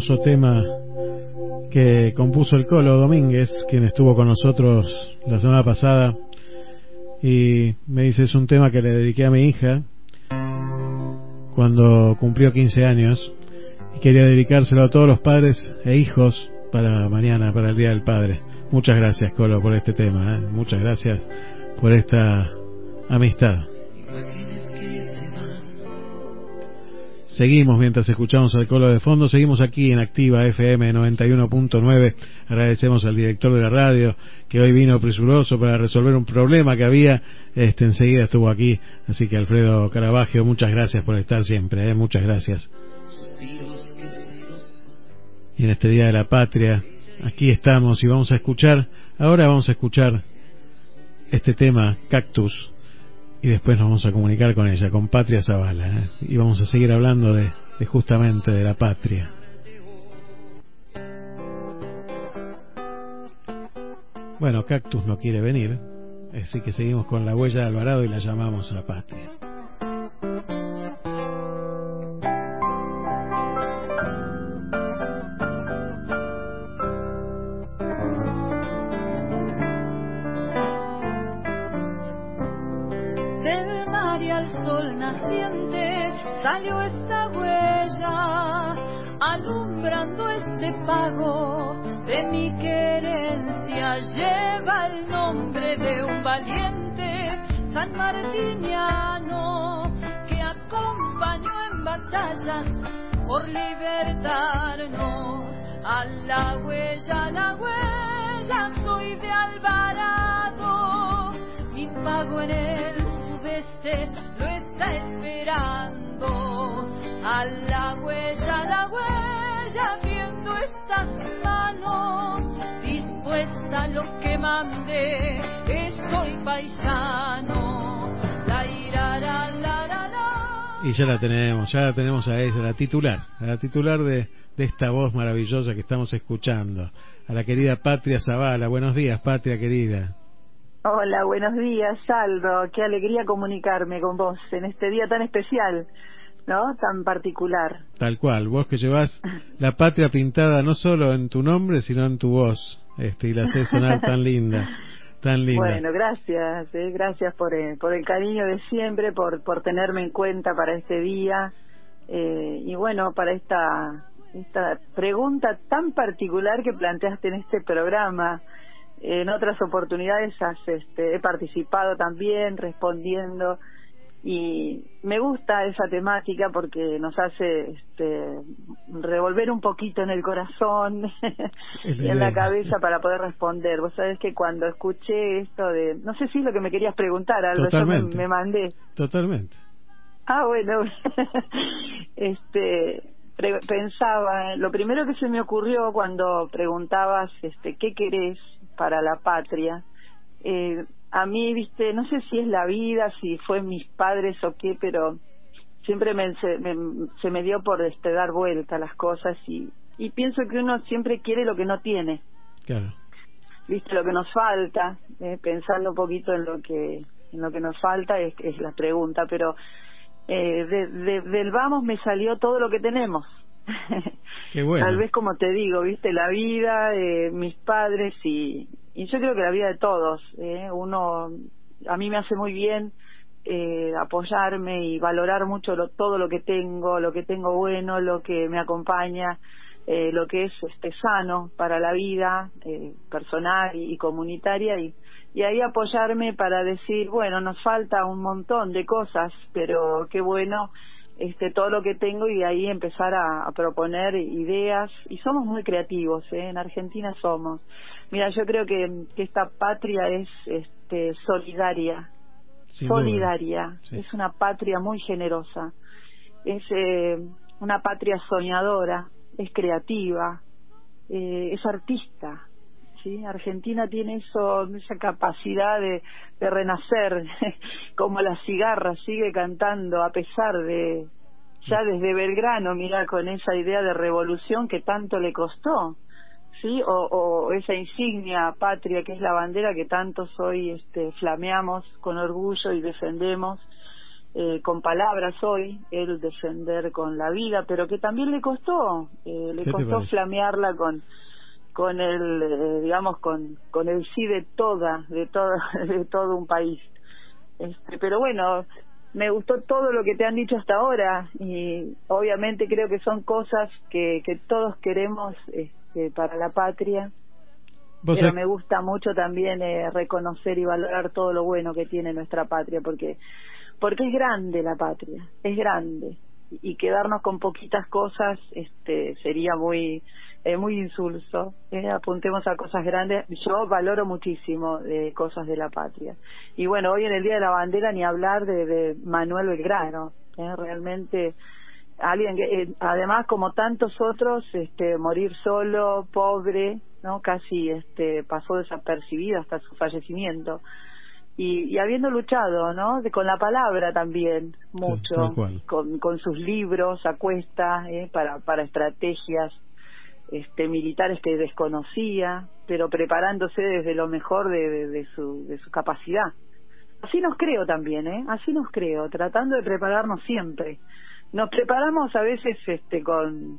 hermoso tema que compuso el Colo Domínguez, quien estuvo con nosotros la semana pasada, y me dice es un tema que le dediqué a mi hija cuando cumplió 15 años y quería dedicárselo a todos los padres e hijos para mañana, para el Día del Padre. Muchas gracias Colo por este tema, ¿eh? muchas gracias por esta amistad. Seguimos mientras escuchamos al colo de fondo, seguimos aquí en Activa FM 91.9. Agradecemos al director de la radio que hoy vino presuroso para resolver un problema que había. Este enseguida estuvo aquí, así que Alfredo Caravaggio, muchas gracias por estar siempre, ¿eh? muchas gracias. Y en este Día de la Patria, aquí estamos y vamos a escuchar, ahora vamos a escuchar este tema, Cactus, y después nos vamos a comunicar con ella, con Patria Zavala, ¿eh? y vamos a seguir hablando de, justamente de la patria. Bueno, Cactus no quiere venir, así que seguimos con la huella de Alvarado y la llamamos a Patria. Salió esta huella, alumbrando este pago de mi querencia. Lleva el nombre de un valiente san martiniano que acompañó en batallas por libertarnos. A la huella, a la huella, soy de Alvarado, mi pago en el sudeste lo está esperando. A la huella, a la huella, viendo estas manos, dispuesta a lo que mande, estoy paisano. La irara, la, la, la. Y ya la tenemos, ya la tenemos a ella, la titular, a la titular de, de esta voz maravillosa que estamos escuchando, a la querida Patria Zavala. Buenos días, Patria querida. Hola, buenos días, Saldo. Qué alegría comunicarme con vos en este día tan especial. ¿no? Tan particular. Tal cual, vos que llevas la patria pintada no solo en tu nombre, sino en tu voz, este, y la haces sonar [LAUGHS] tan linda, tan linda. Bueno, gracias, eh, gracias por, eh, por el cariño de siempre, por, por tenerme en cuenta para este día, eh, y bueno, para esta, esta pregunta tan particular que planteaste en este programa. En otras oportunidades has, este, he participado también respondiendo y me gusta esa temática porque nos hace este, revolver un poquito en el corazón [LAUGHS] y [LAUGHS] en la cabeza para poder responder. Vos sabés que cuando escuché esto de, no sé si es lo que me querías preguntar, algo yo me, me mandé. Totalmente. Ah, bueno, [LAUGHS] este pensaba, lo primero que se me ocurrió cuando preguntabas, este, ¿qué querés para la patria? Eh, a mí, viste, no sé si es la vida, si fue mis padres o qué, pero siempre me, se, me, dio por este dar vuelta las cosas y, y pienso que uno siempre quiere lo que no tiene. Claro. Viste, lo que nos falta, eh, pensando un poquito en lo que en lo que nos falta es, es la pregunta, pero eh, de, del vamos me salió todo lo que tenemos. [LAUGHS] Tal vez como te digo, viste, la vida, eh, mis padres y, y yo creo que la vida de todos. Eh, uno, a mí me hace muy bien eh, apoyarme y valorar mucho lo, todo lo que tengo, lo que tengo bueno, lo que me acompaña, eh, lo que es este sano para la vida eh, personal y, comunitaria y ahí apoyarme para decir, bueno, nos falta un montón de cosas, pero qué bueno este todo lo que tengo y ahí empezar a, proponer ideas. Y somos muy creativos ¿eh? en Argentina somos. Mira yo creo que, que esta patria es este solidaria. Solidaria. Es una patria muy generosa. Es eh, una patria soñadora es creativa eh, es artista ¿sí? Argentina tiene eso, esa capacidad de, de renacer, [LAUGHS] como la cigarra sigue cantando a pesar de, ya desde Belgrano, mira, con esa idea de revolución que tanto le costó, ¿sí? O, o esa insignia patria que es la bandera que tantos hoy este, flameamos con orgullo y defendemos. Eh, con palabras hoy, el defender con la vida, pero que también le costó, eh, le costó flamearla con con el eh, digamos con con el sí de toda de toda [LAUGHS] de todo un país. Este pero bueno me gustó todo lo que te han dicho hasta ahora y obviamente creo que son cosas que que todos queremos este, para la patria. Pero me gusta mucho también eh, reconocer y valorar todo lo bueno que tiene nuestra patria porque porque es grande la patria es grande. Y quedarnos con poquitas cosas este sería muy es muy insulso. Eh, apuntemos a cosas grandes. Yo valoro muchísimo de cosas de la patria. Y bueno, hoy en el Día de la Bandera ni hablar de, de Manuel Belgrano. Eh, realmente alguien que, eh, además como tantos otros, este, morir solo, pobre, no, casi este, pasó desapercibido hasta su fallecimiento. Y, y, habiendo luchado, ¿no? De, con la palabra también, mucho, con, con sus libros a cuesta, eh, para, para estrategias este, militares que desconocía, pero preparándose desde lo mejor de, de, su, de su capacidad. Así nos creo también, ¿eh? Así nos creo, tratando de prepararnos siempre. Nos preparamos a veces este, con,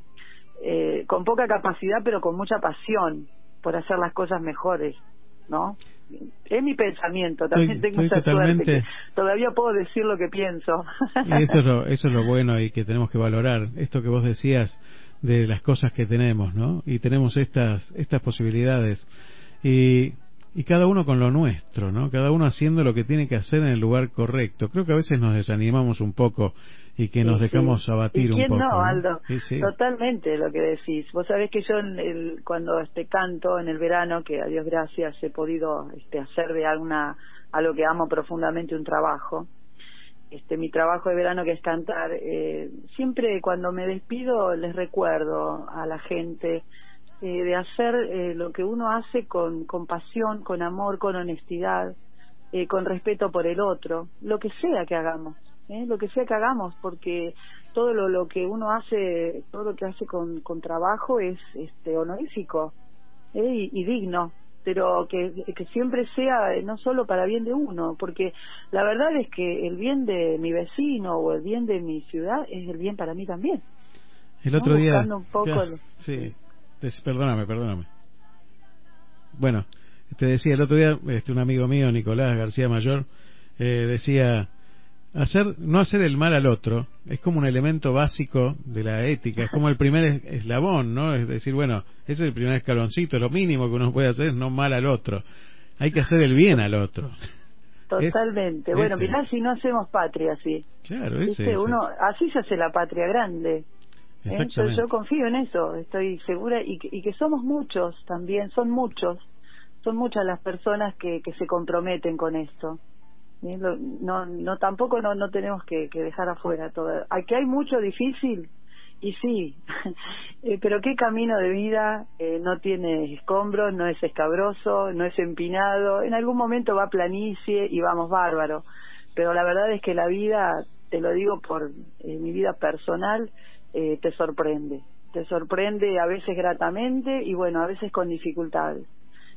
eh, con poca capacidad, pero con mucha pasión por hacer las cosas mejores, ¿no? Es mi pensamiento, también tengo esa suerte que todavía puedo decir lo que pienso. Y eso es lo, eso es lo bueno y que tenemos que valorar. Esto que vos decías, de las cosas que tenemos, ¿no? Y tenemos estas estas posibilidades y y cada uno con lo nuestro, ¿no? Cada uno haciendo lo que tiene que hacer en el lugar correcto. Creo que a veces nos desanimamos un poco y que nos dejamos abatir un poco. No, Aldo? Totalmente lo que decís. Vos sabés que yo el, cuando este canto en el verano, que a Dios gracias he podido este, hacer de alguna a lo que amo profundamente un trabajo, este mi trabajo de verano que es cantar eh, siempre cuando me despido les recuerdo a la gente eh, de hacer eh, lo que uno hace con, con pasión con amor con honestidad eh, con respeto por el otro lo que sea que hagamos ¿eh? lo que sea que hagamos porque todo lo, que uno hace todo lo que hace con, con trabajo es este honorífico ¿eh? y, y digno pero que, que siempre sea eh, no solo para bien de uno, porque la verdad es que el bien de mi vecino o el bien de mi ciudad es el bien para mí también. El otro día... Un poco sí, perdóname, perdóname. Bueno, te decía el otro día, este, un amigo mío, Nicolás García Mayor, eh, decía, hacer no hacer el mal al otro es como un elemento básico de la ética, es como el primer eslabón, ¿no? Es decir, bueno, ese es el primer escaloncito, lo mínimo que uno puede hacer es no mal al otro. Hay que hacer el bien al otro. Totalmente. bueno, mirá si no hacemos patria así. Claro, ese, Uno, así se hace la patria grande. ¿eh? Yo, yo, confío en eso, estoy segura y que, y que somos muchos también, son muchos, son muchas las personas que, que se comprometen con esto no no tampoco no no tenemos que, dejar afuera todo. Aquí hay mucho difícil y sí [LAUGHS] eh, pero qué camino de vida eh, no tiene escombros no es escabroso no es empinado. En algún momento va planicie y vamos bárbaro pero la verdad es que la vida te lo digo por eh, mi vida personal te sorprende. Te sorprende a veces gratamente y bueno a veces con dificultades.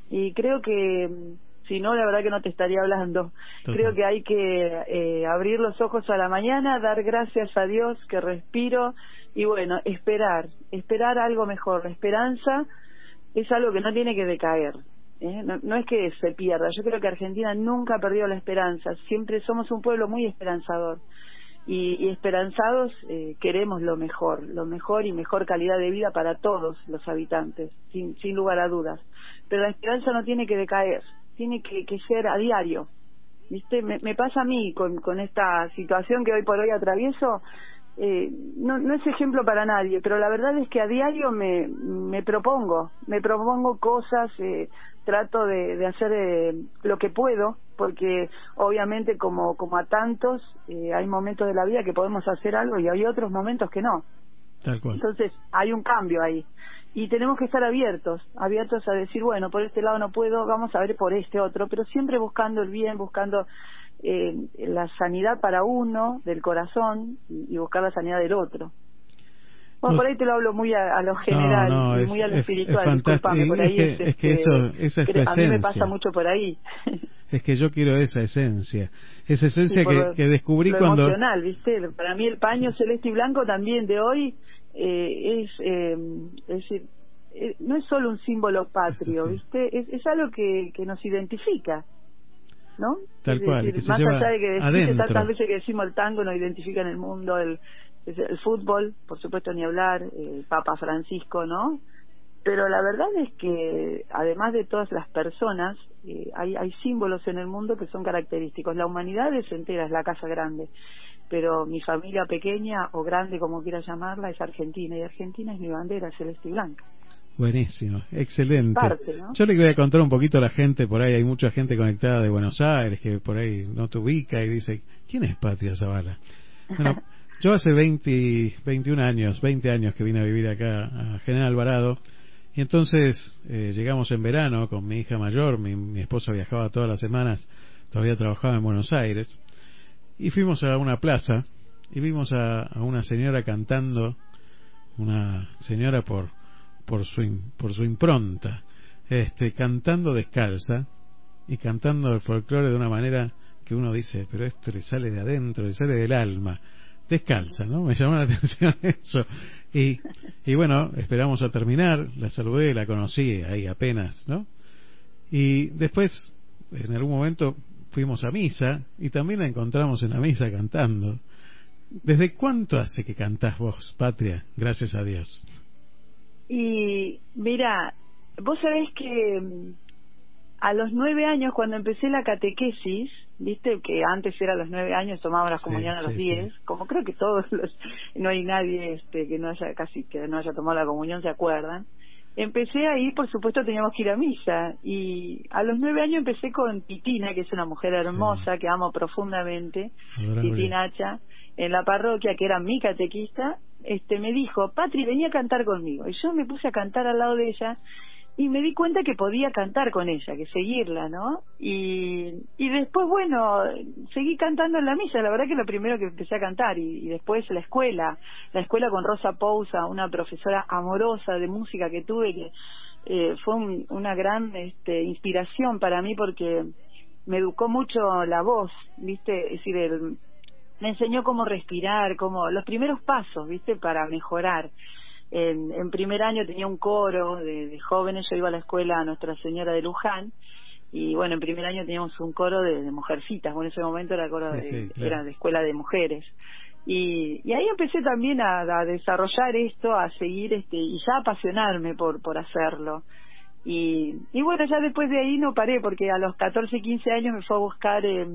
Y creo que si no, la verdad que no te estaría hablando. Creo que hay que eh, abrir los ojos a la mañana, dar gracias a Dios que respiro y bueno, esperar, esperar algo mejor. La esperanza es algo que no tiene que decaer. ¿eh? No, es que se pierda. Yo creo que Argentina nunca ha perdido la esperanza. Siempre somos un pueblo muy esperanzador. Y, esperanzados eh, queremos lo mejor, lo mejor y mejor calidad de vida para todos los habitantes, sin, sin lugar a dudas. Pero la esperanza no tiene que decaer tiene que, que ser a diario. ¿Viste? Me, me pasa a mí con, con esta situación que hoy por hoy atravieso. Eh, no, no es ejemplo para nadie, pero la verdad es que a diario me, me propongo, me propongo cosas, eh, trato de, de hacer eh, lo que puedo, porque obviamente como, como a tantos eh, hay momentos de la vida que podemos hacer algo y hay otros momentos que no. Tal cual. Entonces hay un cambio ahí y tenemos que estar abiertos, abiertos a decir, bueno, por este lado no puedo, vamos a ver por este otro, pero siempre buscando el bien, buscando eh, la sanidad para uno del corazón y, buscar la sanidad del otro. Bueno, por ahí te lo hablo muy a, lo general muy a lo espiritual, disculpame, por ahí es, es, que eso, esa es tu A mí me pasa mucho por ahí. es que yo quiero esa esencia, esa esencia que, que, descubrí lo cuando... emocional, ¿viste? Para mí el paño celeste y blanco también de hoy eh, es, eh, es decir, eh, no es solo un símbolo patrio, ¿viste? Es, es algo que, que nos identifica, ¿no? Tal cual, más allá de que tantas veces que decimos el tango nos identifica en el mundo, el, el fútbol, por supuesto ni hablar, el Papa Francisco, ¿no? Pero la verdad es que además de todas las personas, eh, hay, hay símbolos en el mundo que son característicos. La humanidad es entera, es la casa grande pero mi familia pequeña o grande, como quieras llamarla, es Argentina y Argentina es mi bandera celeste y blanca. Buenísimo, excelente. Yo le voy a contar un poquito a la gente, por ahí hay mucha gente conectada de Buenos Aires que por ahí no te ubica y dice, ¿quién es Patria Zavala? Bueno, [LAUGHS] yo hace 20, 21 años, 20 años que vine a vivir acá a General Alvarado y entonces eh, llegamos en verano con mi hija mayor, mi, mi esposa viajaba todas las semanas, todavía trabajaba en Buenos Aires y fuimos a una plaza y vimos a, una señora cantando, una señora por, por, su, por su impronta, este, cantando descalza y cantando el folclore de una manera que uno dice, pero esto le sale de adentro, le sale del alma, descalza, ¿no? Me llamó la [LAUGHS] atención eso. Y, y bueno, esperamos a terminar, la saludé, la conocí ahí apenas, ¿no? Y después, en algún momento, fuimos a misa y también la encontramos en la misa cantando. ¿Desde cuánto hace que cantás vos, Patria? Gracias a Dios. Y mira, vos sabés que mm, a los nueve años, cuando empecé la catequesis, viste que antes era a los nueve años, tomaba la comunión a los diez, como creo que todos los, no hay nadie este, que no haya casi que no haya tomado la comunión, se acuerdan empecé ahí, por supuesto teníamos que ir a misa. Y a los nueve años empecé con Titina, que es una mujer hermosa que amo profundamente, Titina en la parroquia, que era mi catequista, este me dijo, Patri, venía a cantar conmigo. Y yo me puse a cantar al lado de ella y me di cuenta que podía cantar con ella, que seguirla, ¿no? Y, y después, bueno, seguí cantando en la misa, la verdad que lo primero que empecé a cantar, y, después la escuela, la escuela con Rosa Pousa, una profesora amorosa de música que tuve, que eh, fue una gran este, inspiración para mí porque me educó mucho la voz, ¿viste? Es decir, el, me enseñó cómo respirar, cómo los primeros pasos, ¿viste? Para mejorar. En, en primer año tenía un coro de, jóvenes, yo iba a la escuela a Nuestra Señora de Luján y bueno, en primer año teníamos un coro de, mujercitas, bueno, en ese momento era coro de, era de escuela de mujeres. Y, y ahí empecé también a, a, desarrollar esto, a seguir este y ya apasionarme por por hacerlo. Y, y bueno, ya después de ahí no paré porque a los 14, 15 años me fue a buscar eh,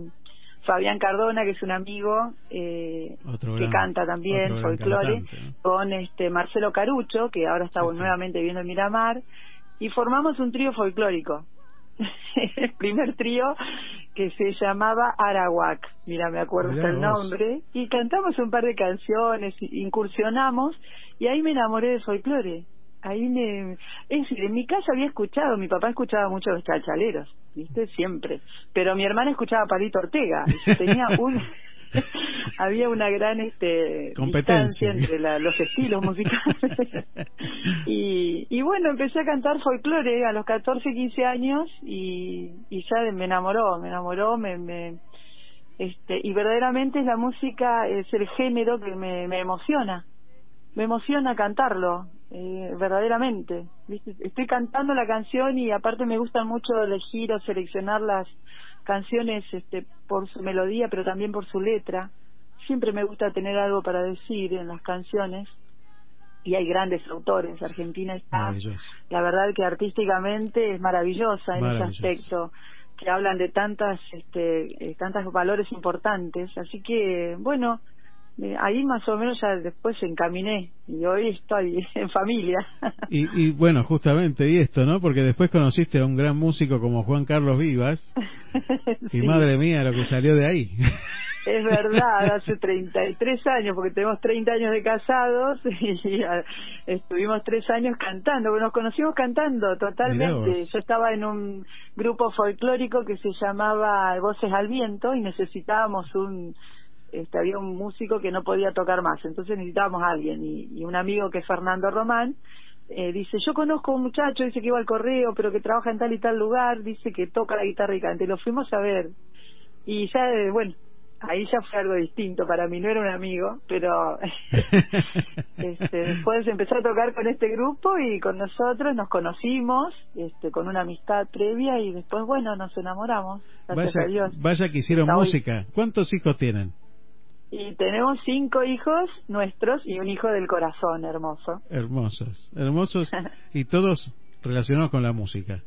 Fabián Cardona, que es un amigo eh, que canta también folclore, con este Marcelo Carucho, que ahora está nuevamente viendo el Miramar, y formamos un trío folclórico. [LAUGHS] el primer trío que se llamaba Arawak, mira, me acuerdo hasta el nombre, y cantamos un par de canciones, incursionamos, y ahí me enamoré de folclore ahí me es decir en mi casa había escuchado mi papá escuchaba mucho los chachaleros viste siempre. Pero mi hermana escuchaba a Palito Ortega. Tenía un [LAUGHS] había una gran este competencia. entre los estilos musicales. [LAUGHS] Y, y bueno empecé a cantar folclore a los 14 15 años y, y ya me enamoró me enamoró me, me este y verdaderamente la música es el género que me, me emociona. Me emociona cantarlo eh, verdaderamente. Estoy cantando la canción y aparte me gusta mucho elegir o seleccionar las canciones este, por su melodía, pero también por su letra. Siempre me gusta tener algo para decir en las canciones y hay grandes autores. Argentina está, la verdad que artísticamente es maravillosa en ese aspecto que hablan de tantas este eh, tantos valores importantes así que bueno eh, ahí más o menos ya después encaminé y hoy estoy [LAUGHS] en familia. Y, y bueno, justamente, y esto, ¿no? Porque después conociste a un gran músico como Juan Carlos Vivas [LAUGHS] y madre mía lo que salió de ahí. Es verdad, hace 33 años, porque tenemos 30 años de casados [LAUGHS] y estuvimos tres años cantando, nos conocimos cantando totalmente. Yo estaba en un grupo folclórico que se llamaba Voces al Viento y necesitábamos un este, había un músico que no podía tocar más, entonces necesitábamos a alguien y, un amigo que es Fernando Román eh, dice, yo conozco a un muchacho, dice que iba al correo, pero que trabaja en tal y tal lugar, dice que toca la guitarra y canta, y lo fuimos a ver. Y ya, eh, bueno, ahí ya fue algo distinto para mí, no era un amigo, pero [LAUGHS] este, después empezó a tocar con este grupo y con nosotros nos conocimos este, con una amistad previa y después, bueno, nos enamoramos. Vaya, vaya que hicieron música. ¿Cuántos hijos tienen? Y tenemos cinco hijos nuestros y un hijo del corazón hermoso. Hermosos, hermosos [LAUGHS] y todos relacionados con la música.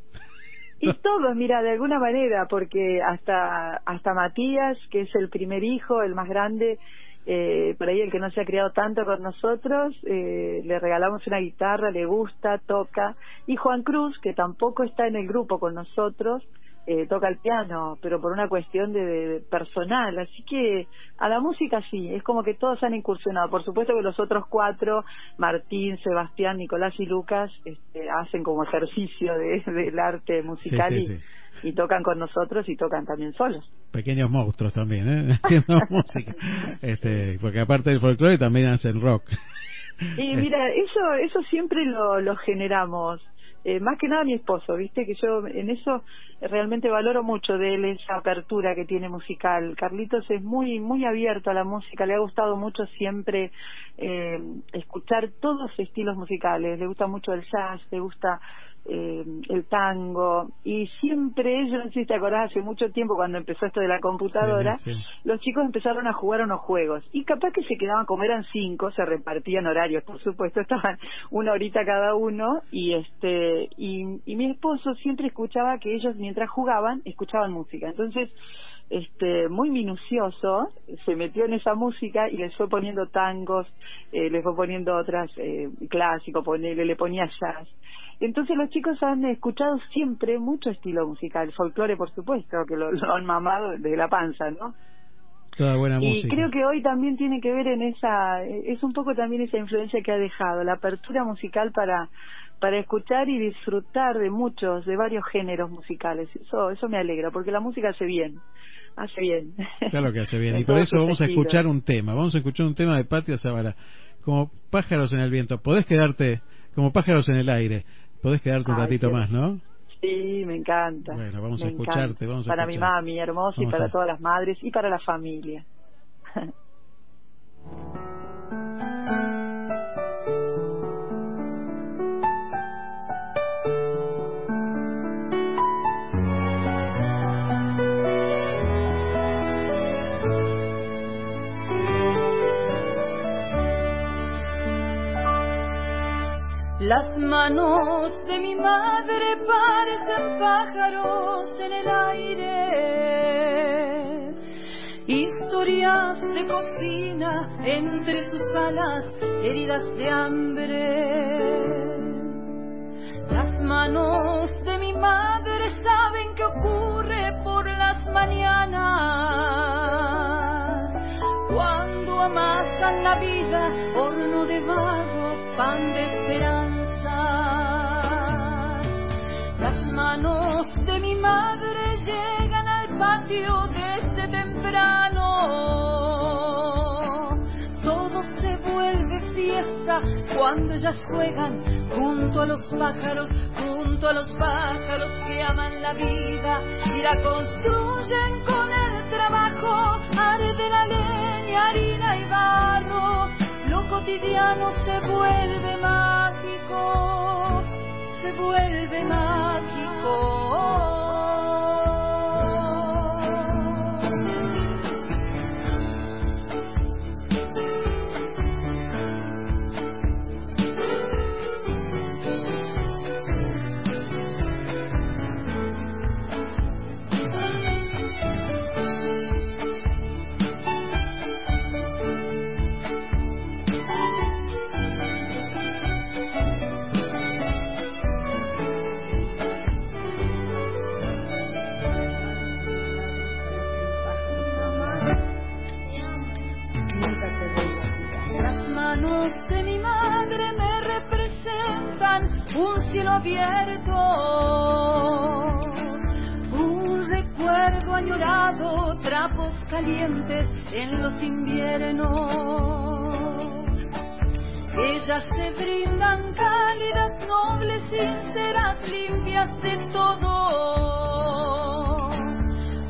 Y [LAUGHS] todos, mira, de alguna manera, porque hasta hasta Matías, que es el primer hijo, el más grande, eh, por ahí el que no se ha criado tanto con nosotros, eh, le regalamos una guitarra, le gusta, toca. Y Juan Cruz, que tampoco está en el grupo con nosotros, eh, toca el piano, pero por una cuestión de, personal. Así que a la música sí, es como que todos han incursionado. Por supuesto que los otros cuatro, Martín, Sebastián, Nicolás y Lucas, este, hacen como ejercicio de, [LAUGHS] del arte musical y, tocan con nosotros y tocan también solos. Pequeños monstruos también, ¿eh? [LAUGHS] haciendo [LAUGHS] música. Este, porque aparte del folclore también hacen rock. Y mira, eso, eso siempre lo, lo generamos eh, más que nada mi esposo, viste que yo en eso realmente valoro mucho de él esa apertura que tiene musical. Carlitos es muy muy abierto a la música, le ha gustado mucho siempre eh, escuchar todos los estilos musicales, le gusta mucho el jazz, le gusta eh, el tango y siempre, yo no sé si te acordás, hace mucho tiempo cuando empezó esto de la computadora, los chicos empezaron a jugar unos juegos y capaz que se quedaban, como eran cinco, se repartían horarios, por supuesto, [LAUGHS] estaban una horita cada uno y este y, y mi esposo siempre escuchaba que ellos mientras jugaban escuchaban música, entonces este muy minucioso se metió en esa música y les fue poniendo tangos eh, les fue poniendo otras eh, clásicos ponele le ponía jazz entonces los chicos han escuchado siempre mucho estilo musical, folclore por supuesto, que lo, [LAUGHS] han mamado desde la panza, ¿no? Toda buena y creo que hoy también tiene que ver en esa, es un poco también esa influencia que ha dejado, la apertura musical para para escuchar y disfrutar de muchos, de varios géneros musicales. Eso, eso me alegra, porque la música hace bien, hace bien. Claro que hace bien, [LAUGHS] y por eso vamos a escuchar un tema, vamos a escuchar un tema de Patria Zavala, como pájaros en el viento. Podés quedarte como pájaros en el aire Podés quedarte un ratito más, ¿no? Sí, me encanta. Bueno, vamos a escucharte, vamos a Para mi mami hermosa y para todas las madres y para la familia. [LAUGHS] Las manos de mi madre parecen pájaros en el aire, historias de cocina entre sus alas, heridas de hambre. Las manos de mi madre saben qué ocurre por las mañanas, cuando amasan la vida, horno de barro, pan de esperanza cuando ellas juegan junto a los pájaros, junto a los pájaros que aman la vida y la construyen con el trabajo. Arde la leña, harina y barro, lo cotidiano se vuelve mágico se vuelve mágico. Abierto, un recuerdo añorado, trapos calientes en los inviernos. Ellas se brindan cálidas, nobles, sinceras, limpias de todo.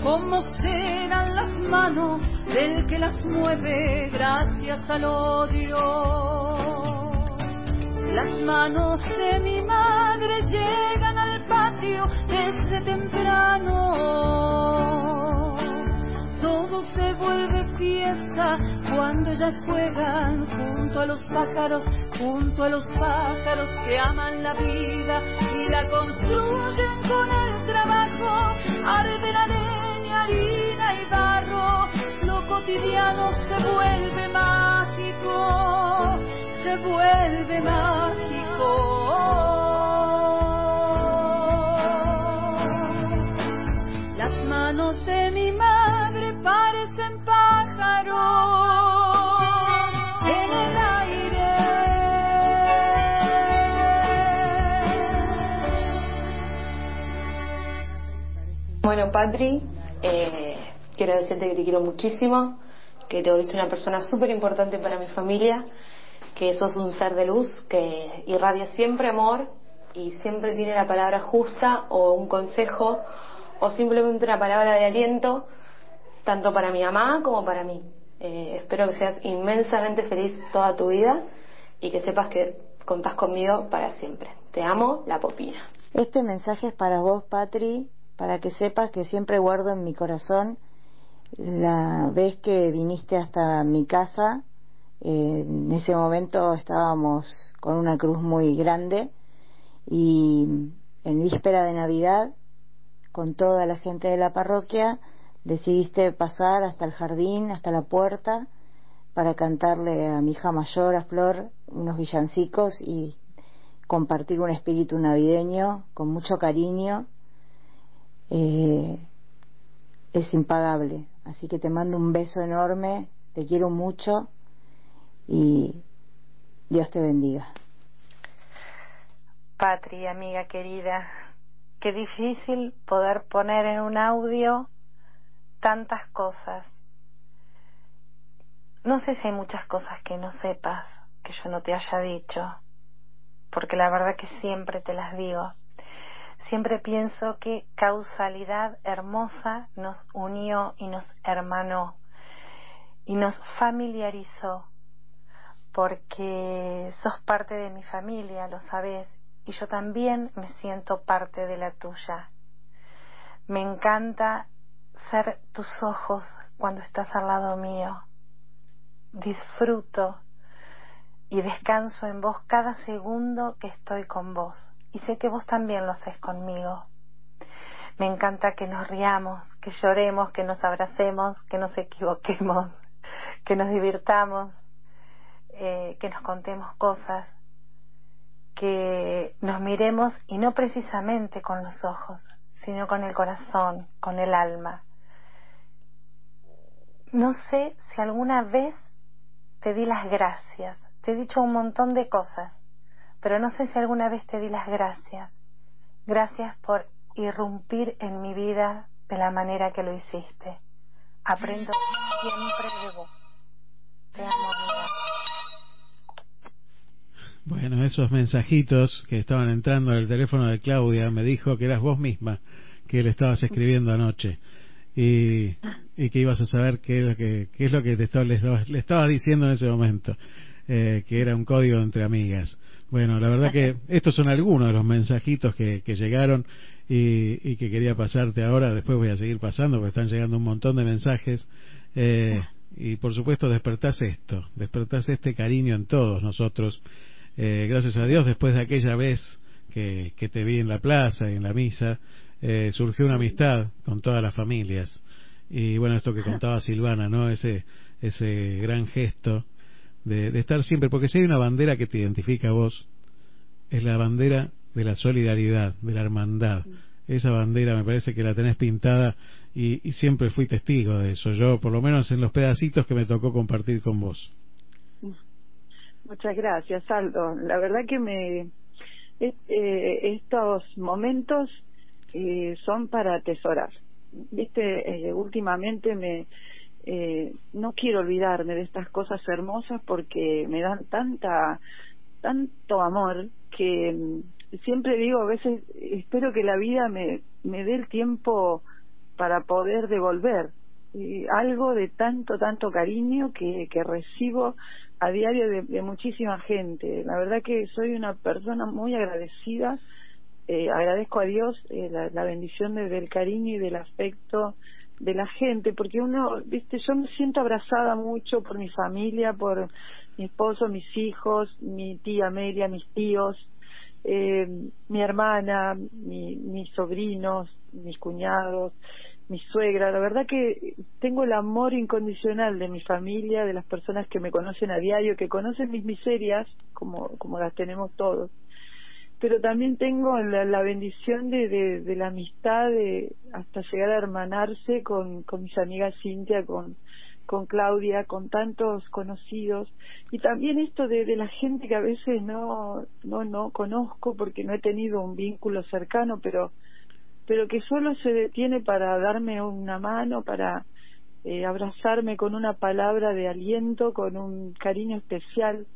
¿Cómo serán las manos del que las mueve gracias al odio? Las manos de mi desde temprano. Todo se vuelve fiesta cuando ellas juegan junto a los pájaros, junto a los pájaros que aman la vida y la construyen con el trabajo. Arde la leña, harina y barro, lo cotidiano se vuelve mágico se vuelve mágico. Bueno, Patri, eh, quiero decirte que te quiero muchísimo, que te volviste una persona súper importante para mi familia que sos un ser de luz que irradia siempre amor y siempre tiene la palabra justa o un consejo o simplemente una palabra de aliento, tanto para mi mamá como para mí. Eh, espero que seas inmensamente feliz toda tu vida y que sepas que contás conmigo para siempre. Te amo, la popina. Este mensaje es para vos, Patri, para que sepas que siempre guardo en mi corazón la vez que viniste hasta mi casa en ese momento estábamos con una cruz muy grande y en víspera de Navidad, con toda la gente de la parroquia, decidiste pasar hasta el jardín, hasta la puerta, para cantarle a mi hija mayor, a Flor, unos villancicos y compartir un espíritu navideño con mucho cariño. Eh, es impagable. Así que te mando un beso enorme, te quiero mucho y Dios te bendiga. Patria, amiga querida, qué difícil poder poner en un audio tantas cosas. No sé si hay muchas cosas que no sepas, que yo no te haya dicho, porque la verdad que siempre te las digo. Siempre pienso que causalidad hermosa nos unió y nos hermanó y nos familiarizó, porque sos parte de mi familia, lo sabes, y yo también me siento parte de la tuya. Me encanta ser tus ojos cuando estás al lado mío. Disfruto y descanso en vos cada segundo que estoy con vos. Y sé que vos también lo haces conmigo. Me encanta que nos riamos, que lloremos, que nos abracemos, que nos equivoquemos, [LAUGHS] que nos divirtamos, eh, que nos contemos cosas, que nos miremos y no precisamente con los ojos, sino con el corazón, con el alma. No sé si alguna vez te di las gracias, te he dicho un montón de cosas, pero no sé si alguna vez te di las gracias. Gracias por irrumpir en mi vida de la manera que lo hiciste. Aprendo siempre de vos. Te amo, bueno, esos mensajitos que estaban entrando al teléfono de Claudia me dijo que eras vos misma que le estabas escribiendo anoche y, que ibas a saber qué es lo que, qué es lo que te estaba, le, estabas, diciendo en ese momento, eh, que era un código entre amigas. Bueno, la verdad que [LAUGHS] estos son algunos de los mensajitos que, que llegaron y, y, que quería pasarte ahora. Después voy a seguir pasando porque están llegando un montón de mensajes. Eh, y por supuesto despertás esto, despertás este cariño en todos nosotros eh, gracias a Dios, después de aquella vez que, que te vi en la plaza y en la misa, eh, surgió una amistad con todas las familias. Y bueno, esto que [LAUGHS] contaba Silvana, ¿no? Ese, ese gran gesto de, de estar siempre, porque si hay una bandera que te identifica a vos, es la bandera de la solidaridad, de la hermandad. Esa bandera me parece que la tenés pintada y, y, siempre fui testigo de eso, yo por lo menos en los pedacitos que me tocó compartir con vos. Muchas gracias, Aldo. La verdad que me eh, estos momentos eh, son para atesorar. Viste, eh, últimamente me eh, no quiero olvidarme de estas cosas hermosas porque me dan tanta tanto amor que mm, siempre digo a veces espero que la vida me me dé el tiempo para poder devolver algo de tanto tanto cariño que que recibo a diario de, muchísima gente. La verdad que soy una persona muy agradecida. Eh, agradezco a Dios eh, la, bendición del cariño y del afecto de la gente, porque uno, viste, yo me siento abrazada mucho por mi familia, por mi esposo, mis hijos, mi tía Amelia, mis tíos, eh, mi hermana, mis sobrinos, mis cuñados, mi suegra, la verdad que tengo el amor incondicional de mi familia, de las personas que me conocen a diario, que conocen mis miserias, como, como las tenemos todos. Pero también tengo la, bendición de, de, la amistad, de hasta llegar a hermanarse con, con mis amigas Cintia, con, con Claudia, con tantos conocidos, y también esto de, de la gente que a veces no, no, no conozco porque no he tenido un vínculo cercano, pero pero que solo se detiene para darme una mano, para eh, abrazarme con una palabra de aliento, con un cariño especial.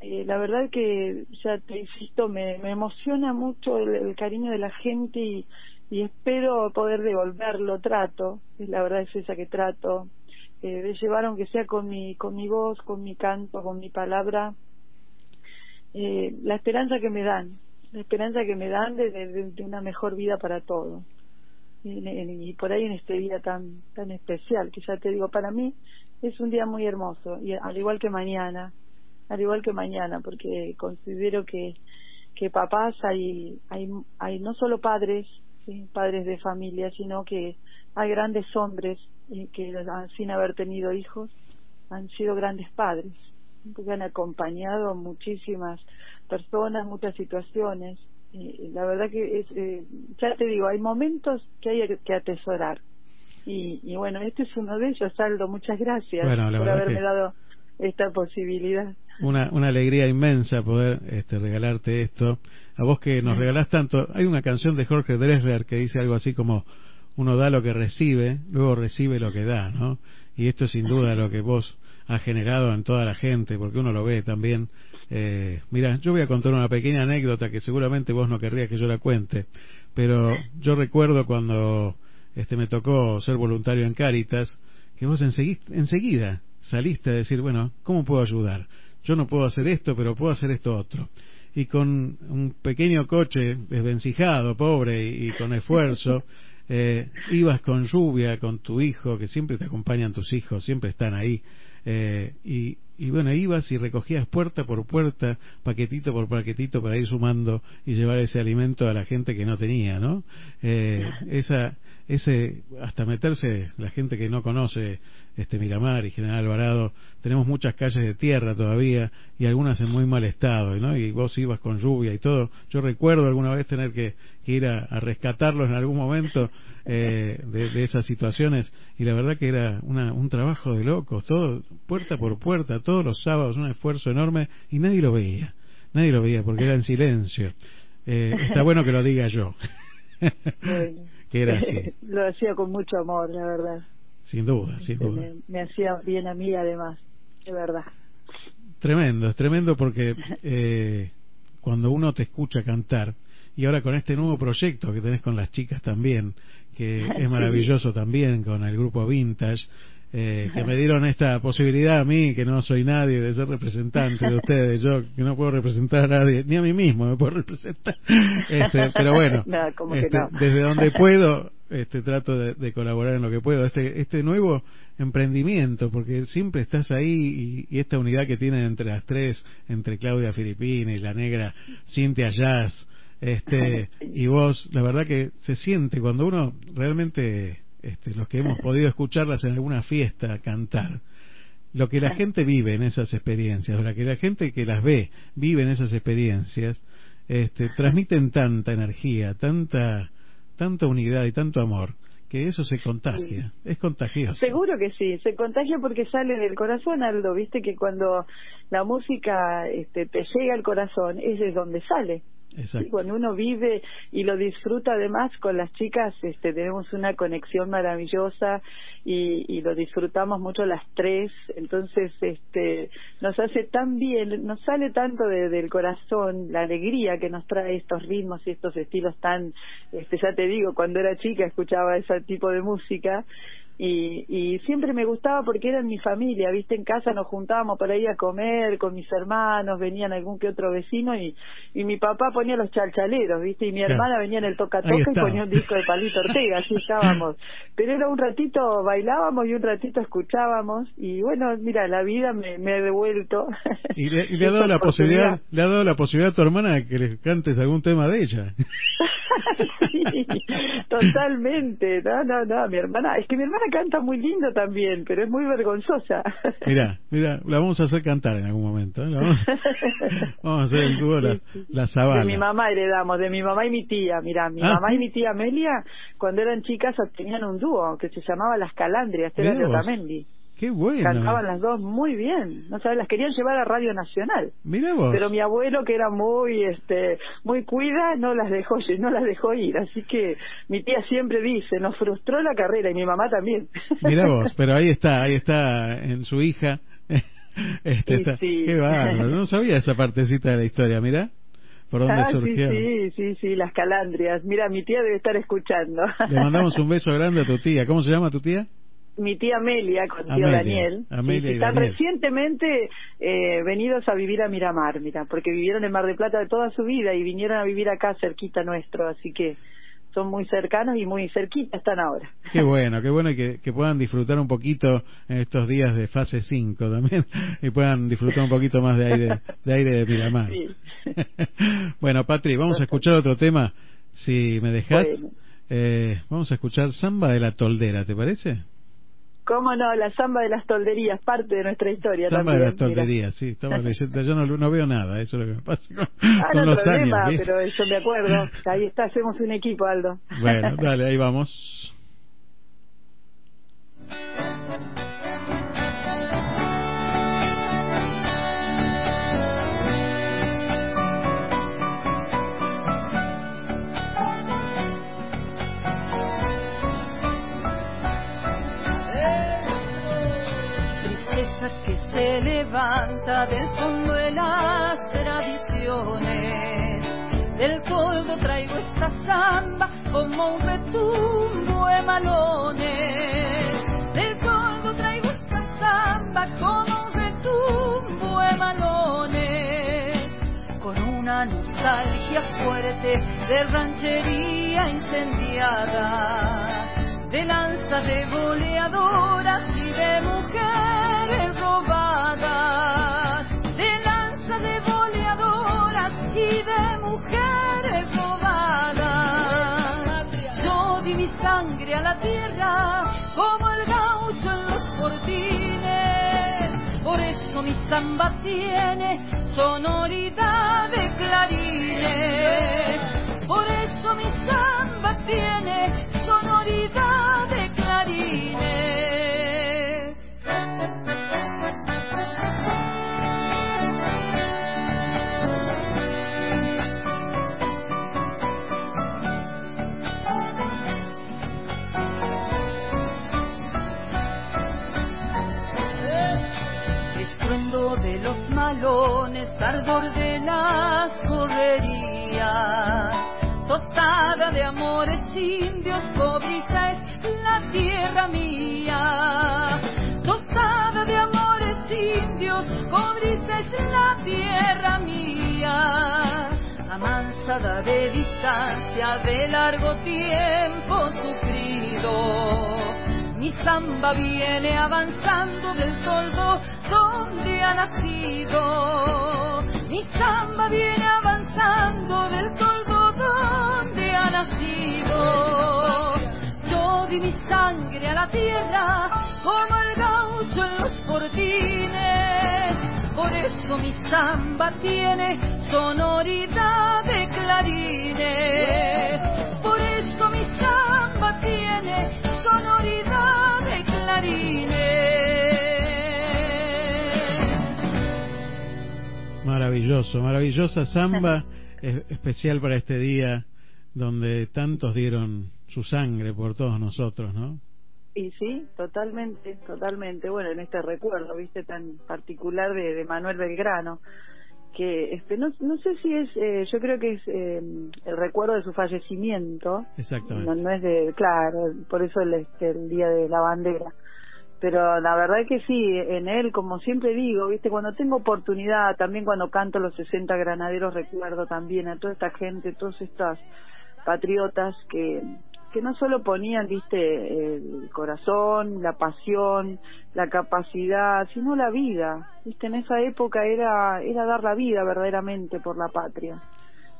Eh, la verdad que, ya te insisto, me, me emociona mucho el, cariño de la gente y, y espero poder devolverlo, trato, la verdad es esa que trato, eh, de llevar aunque sea con mi, con mi voz, con mi canto, con mi palabra, eh, la esperanza que me dan, la esperanza que me dan de, de, una mejor vida para todos. Y, por ahí en este día tan tan especial, que ya te digo, para mí es un día muy hermoso, y al igual que mañana, al igual que mañana, porque considero que, que papás hay, hay, hay no solo padres, padres de familia, sino que hay grandes hombres eh, que sin haber tenido hijos han sido grandes padres, porque han acompañado muchísimas personas, muchas situaciones. La verdad que es, eh, ya te digo, hay momentos que hay que atesorar. Y, y bueno, este es uno de ellos, Aldo. Muchas gracias por haberme dado esta posibilidad. Una, una alegría inmensa poder este, regalarte esto. A vos que nos regalás tanto. Hay una canción de Jorge Dresler que dice algo así como: uno da lo que recibe, luego recibe lo que da, ¿no? Y esto sin duda lo que vos has generado en toda la gente, porque uno lo ve también Eh, mira, yo voy a contar una pequeña anécdota que seguramente vos no querrías que yo la cuente, pero yo recuerdo cuando este me tocó ser voluntario en Cáritas, que vos enseguida saliste a decir, bueno, ¿cómo puedo ayudar? Yo no puedo hacer esto, pero puedo hacer esto otro. Y con un pequeño coche desvencijado, pobre y, con esfuerzo, [LAUGHS] eh, ibas con lluvia, con tu hijo, que siempre te acompañan tus hijos, siempre están ahí, eh, y, y bueno, ibas y recogías puerta por puerta, paquetito por paquetito para ir sumando y llevar ese alimento a la gente que no tenía, ¿no? Eh, esa, ese, hasta meterse la gente que no conoce este Miramar y General Alvarado, tenemos muchas calles de tierra todavía y algunas en muy mal estado, ¿no? Y vos ibas con lluvia y todo. Yo recuerdo alguna vez tener que, ir a, rescatarlos en algún momento eh, de, de, esas situaciones y la verdad que era una, un trabajo de locos, todo puerta por puerta, todos los sábados, un esfuerzo enorme y nadie lo veía, nadie lo veía porque era en silencio. Eh, está bueno que lo diga yo. [LAUGHS] que era así. lo hacía con mucho amor, la verdad. Sin duda, sin duda. Me, hacía bien a mí además, de verdad. Tremendo, es tremendo porque eh, cuando uno te escucha cantar, y ahora con este nuevo proyecto que tenés con las chicas también, que es [LAUGHS] maravilloso también con el grupo Vintage, eh, que me dieron esta posibilidad a mí, que no soy nadie, de ser representante de ustedes, yo que no puedo representar a nadie, ni a mí mismo me puedo representar, este, pero bueno, [LAUGHS] este, desde [LAUGHS] donde puedo, este, trato de, colaborar en lo que puedo. Este, este nuevo emprendimiento, porque siempre estás ahí y, esta unidad que tienen entre las tres, entre Claudia Filipina y la negra Cintia Jazz, este, y vos, la verdad que se siente cuando uno realmente este, los que hemos podido escucharlas en alguna fiesta cantar, lo que la gente vive en esas experiencias, o la que la gente que las ve vive en esas experiencias, este, transmiten tanta energía, tanta, tanta unidad y tanto amor, que eso se contagia, es contagioso. Seguro que sí, se contagia porque sale del corazón, Aldo, viste que cuando la música este, te llega al corazón, ese es donde sale. Cuando uno vive y lo disfruta además con las chicas, este, tenemos una conexión maravillosa y, y lo disfrutamos mucho las tres, entonces este, nos hace tan bien, nos sale tanto del corazón la alegría que nos trae estos ritmos y estos estilos tan, este, ya te digo, cuando era chica escuchaba ese tipo de música y, y siempre me gustaba porque eran mi familia, viste, en casa nos juntábamos para ir a comer con mis hermanos, venían algún que otro vecino y, y mi papá ponía los chalchaleros, viste, y mi hermana venía en el toca toca y ponía un disco de Palito Ortega, así estábamos. Pero era un ratito bailábamos y un ratito escuchábamos y bueno, mira, la vida me, me ha devuelto. Y le, [LAUGHS] ha dado la posibilidad, le ha dado la posibilidad a tu hermana que le cantes algún tema de ella. [LAUGHS] sí, totalmente, no, no, no, mi hermana, es que mi hermana canta muy lindo también, pero es muy vergonzosa. [LAUGHS] Mira, mira, la vamos a hacer cantar en algún momento. ¿eh? [LAUGHS] Vamos, a hacer el dúo la, la sabana. De mi mamá heredamos, de mi mamá y mi tía. Mira, mi ah, mamá y mi tía Amelia, cuando eran chicas, tenían un dúo que se llamaba Las Calandrias, era de Otamendi. Qué bueno. Cantaban las dos muy bien. No sabes, las querían llevar a Radio Nacional. Mira vos. Pero mi abuelo, que era muy, este, muy cuida, no las dejó, no las dejó ir. Así que mi tía siempre dice, nos frustró la carrera y mi mamá también. Mira [LAUGHS] vos, pero ahí está, ahí está en su hija. [LAUGHS] Este, Qué bárbaro. No sabía esa partecita de la historia, mira. ¿Por dónde ah, surgió? Sí, sí, sí, las calandrias. Mira, mi tía debe estar escuchando. Le mandamos [LAUGHS] un beso grande a tu tía. ¿Cómo se llama tu tía? Mi tía Amelia con tío Daniel Amelia están recientemente eh, venidos a vivir a Miramar mira porque vivieron en Mar de Plata de toda su vida y vinieron a vivir acá cerquita nuestro así que son muy cercanos y muy cerquita están ahora. Qué bueno, qué bueno que, que puedan disfrutar un poquito en estos días de fase 5 también [LAUGHS] y puedan disfrutar un poquito más de aire de, aire de Miramar. [LAUGHS] bueno, Patri, vamos a escuchar otro tema, si me dejas. Eh, vamos a escuchar Samba de la Toldera, ¿te parece? ¿Cómo no? La samba de las tolderías, parte de nuestra historia samba también. de las tolderías, sí. Estaba leyendo, yo no, veo nada, eso es lo que me pasa con, ah, no, los problema, pero eso me acuerdo. Ahí está, hacemos un equipo, Aldo. Bueno, dale, ahí vamos. se levanta del fondo de las tradiciones. Del colgo traigo esta samba como un retumbo de malones. Del colgo traigo esta samba como un retumbo de malones. Con una nostalgia fuerte de ranchería incendiada, de lanza de boleadoras y de samba tiene sonoridad de clarines, por eso mi samba tiene sonoridad de clarines. Las correrías tostada de amores indios, cobriza es la tierra mía. Tostada de amores indios, cobriza es la tierra mía. Amansada de distancia, de largo tiempo sufrido. Mi samba viene avanzando del toldo donde ha nacido. Mi samba viene avanzando del toldo donde ha nacido. Yo di mi sangre a la tierra como el gaucho en los fortines. Por eso mi samba tiene sonoridad de clarines. Por eso mi samba tiene sonoridad de clarines. Maravilloso, maravillosa samba es- especial para este día donde tantos dieron su sangre por todos nosotros, ¿no? Y sí, totalmente, totalmente. Bueno, en este recuerdo, viste, tan particular de, de Manuel Belgrano, que este, no, no sé si es, eh, yo creo que es eh, el recuerdo de su fallecimiento. Exactamente. No, no es de, claro, por eso el, este, el día de la bandera. Pero la verdad es que sí, en él, como siempre digo, viste, cuando tengo oportunidad, también cuando canto los 60 granaderos, recuerdo también a toda esta gente, todos estos patriotas que, que no solo ponían, viste, el corazón, la pasión, la capacidad, sino la vida, viste, en esa época era, era dar la vida verdaderamente por la patria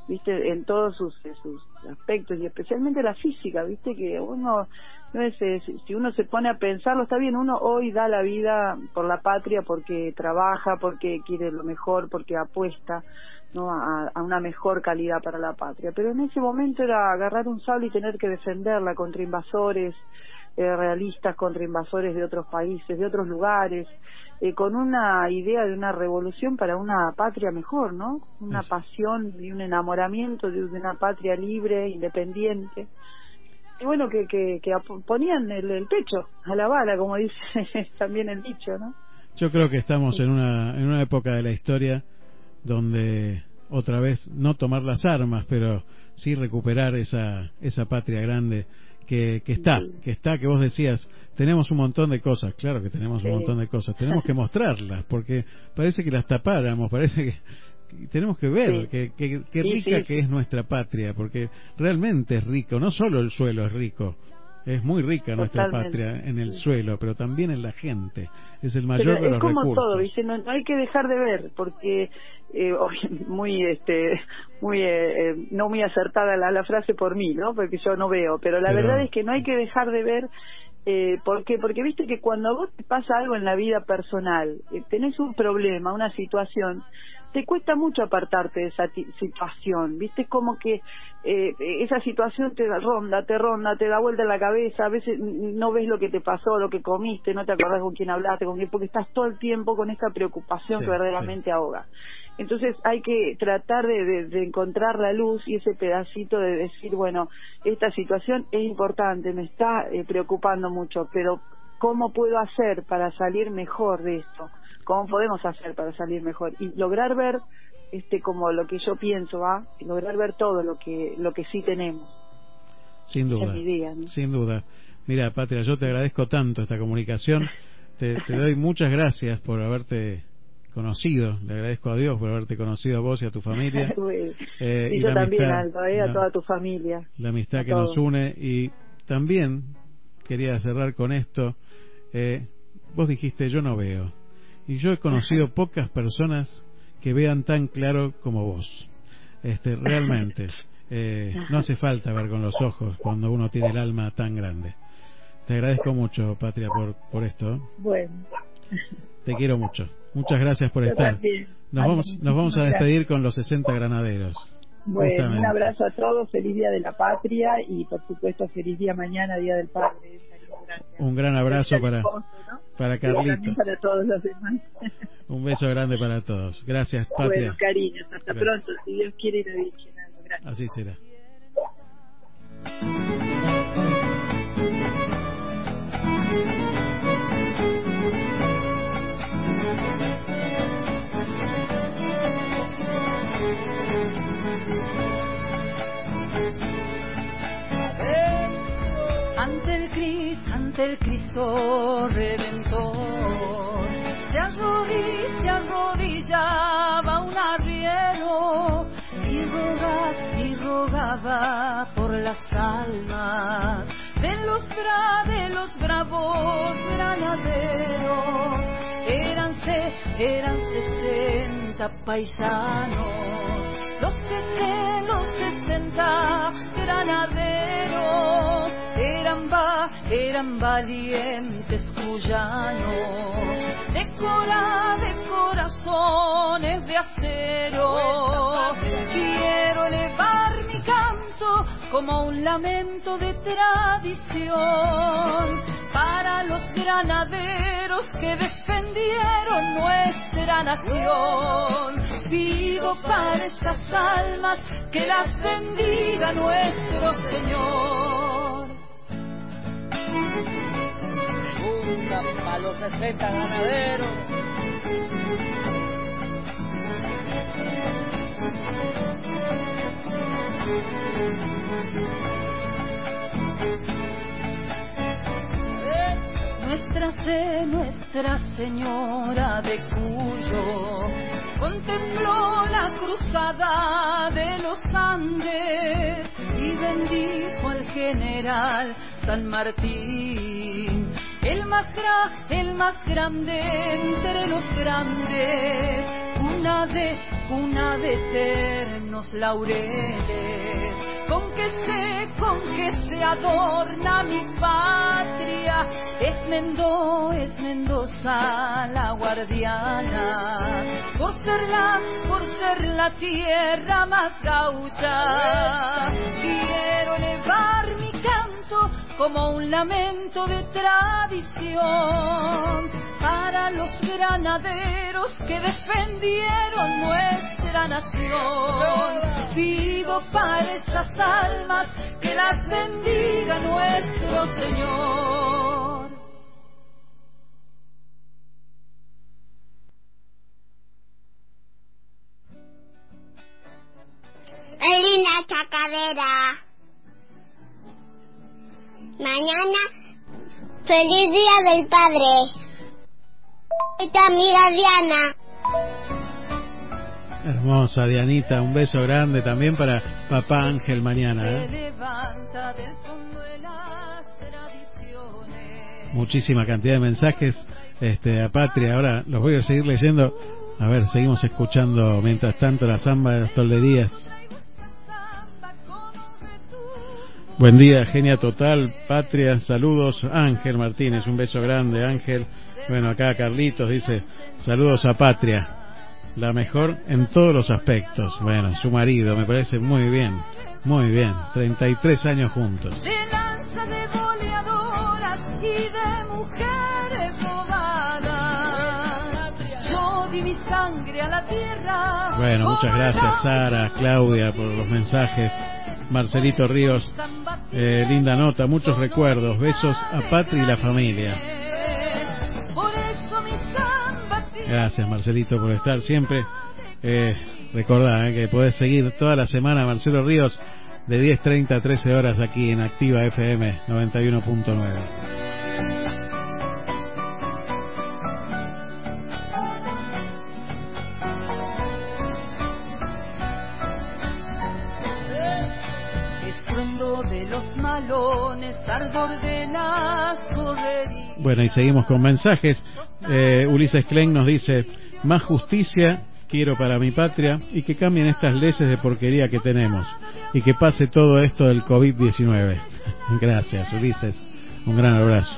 viste en todos sus, sus aspectos y especialmente la física viste que uno no es eh, si uno se pone a pensarlo está bien uno hoy da la vida por la patria porque trabaja porque quiere lo mejor porque apuesta no a, a una mejor calidad para la patria pero en ese momento era agarrar un sable y tener que defenderla contra invasores eh, realistas contra invasores de otros países de otros lugares eh, con una idea de una revolución para una patria mejor, ¿no? Una pasión y un enamoramiento de, de una patria libre, independiente. Y bueno, que, que, que ponían el, el pecho a la bala, como dice [LAUGHS] también el dicho, ¿no? Yo creo que estamos en una, en una época de la historia donde otra vez no tomar las armas, pero sí recuperar esa, esa patria grande que, que está, que está, que vos decías, tenemos un montón de cosas, claro que tenemos un montón de cosas, tenemos que [LAUGHS] mostrarlas, porque parece que las tapáramos, parece que tenemos que ver Sí. que, que, que Sí, rica sí, que es nuestra patria, porque realmente es rico, no solo el suelo es rico, es muy rica nuestra Totalmente. patria en el suelo, pero también en la gente, es el Pero mayor de es los como recursos. todo, ¿viste? No, no hay que dejar de ver, porque eh, [LAUGHS] muy, este, muy, eh, eh, no muy acertada la, la frase por mí, ¿no? Porque yo no veo, pero la Pero- verdad es que no hay que dejar de ver. Eh, ¿Por qué? Porque viste que cuando a vos te pasa algo en la vida personal, eh, tenés un problema, una situación, te cuesta mucho apartarte de esa situación, viste como que eh, esa situación te da ronda, te ronda, te da vuelta en la cabeza, a veces no ves lo que te pasó, lo que comiste, no te acordás con quién hablaste, con quién, porque estás todo el tiempo con esta preocupación Sí, que verdaderamente ahoga. Entonces hay que tratar de, de- de encontrar la luz y ese pedacito de decir, bueno, esta situación es importante, me está eh, preocupando mucho, pero ¿cómo puedo hacer para salir mejor de esto? Cómo podemos hacer para salir mejor y lograr ver este como lo que yo pienso va lograr ver todo lo que lo que sí tenemos. Sin duda sin duda. Mira Patria yo te agradezco tanto esta comunicación. Te, te doy muchas gracias por haberte conocido. Le agradezco a Dios por haberte conocido a vos y a tu familia. [LAUGHS] Eh, y, yo también eh, a toda tu familia la amistad que nos une. Y también quería cerrar con esto. Eh, vos dijiste yo no veo y yo he conocido pocas personas que vean tan claro como vos. Este, realmente, [LAUGHS] eh, no hace falta ver con los ojos cuando uno tiene el alma tan grande. Te agradezco mucho, Patria, por, por esto. Bueno. Te quiero mucho. Muchas gracias por estar. Nos vamos, nos vamos a despedir con los 60 granaderos. Bueno, un abrazo a todos, feliz Día de la Patria y por supuesto feliz día mañana, Día del Padre. Un gran abrazo para, para Carlitos. para todos los demás. [LAUGHS] Un beso grande para todos. Gracias, Patria. Bueno, cariños, hasta pronto. Si Dios quiere y la Virgen. Gracias. Así será. Ante el Cristo, ante el Cristo Redentor, se, arrodilla, se arrodillaba un arriero y rogaba, y rogaba por las almas. De los, bra, de los bravos granaderos. Eran, eran sesenta paisanos, los sesenta, los sesenta granaderos eran, va, eran valientes cuyanos, de, cora, de corazones de acero. Quiero elevar mi canto como un lamento de tradición para los granaderos que defendieron nuestra nación. Vivo para esas almas que las bendiga nuestro Señor. Para los 60 granaderos. Nuestra C, Nuestra Señora de Cuyo contempló la cruzada de los Andes y bendijo al general San Martín, el más, el más grande entre los grandes, una de, una de eternos laureles, con que se, con que se adorna mi patria, es Mendoza, es Mendoza la guardiana, por ser la, por ser la tierra más gaucha, quiero elevar como un lamento de tradición para los granaderos que defendieron nuestra nación. Vivo para esas almas que las bendiga nuestro Señor. Elina Chacadera. Mañana, feliz día del padre. Esta amiga Diana. Hermosa Dianita, un beso grande también para papá Ángel mañana. ¿eh? Muchísima cantidad de mensajes este, a Patria. Ahora los voy a seguir leyendo. A ver, seguimos escuchando mientras tanto la samba de las tolderías. Buen día, genia total, patria, saludos, Ángel Martínez, un beso grande, Ángel. Bueno, acá Carlitos dice, saludos a patria, la mejor en todos los aspectos. Bueno, su marido, me parece muy bien, muy bien, 33 años juntos. Bueno, muchas gracias Sara, Claudia por los mensajes. Marcelito Ríos, eh, linda nota, muchos recuerdos, besos a Patri y la familia. Gracias Marcelito por estar siempre. Eh, recordá eh, que podés seguir toda la semana Marcelo Ríos de 10.30 a 13 horas aquí en Activa FM 91.9. Bueno, y seguimos con mensajes. Eh, Ulises Klein nos dice, más justicia quiero para mi patria y que cambien estas leyes de porquería que tenemos y que pase todo esto del COVID-19. [LAUGHS] Gracias, Ulises. Un gran abrazo.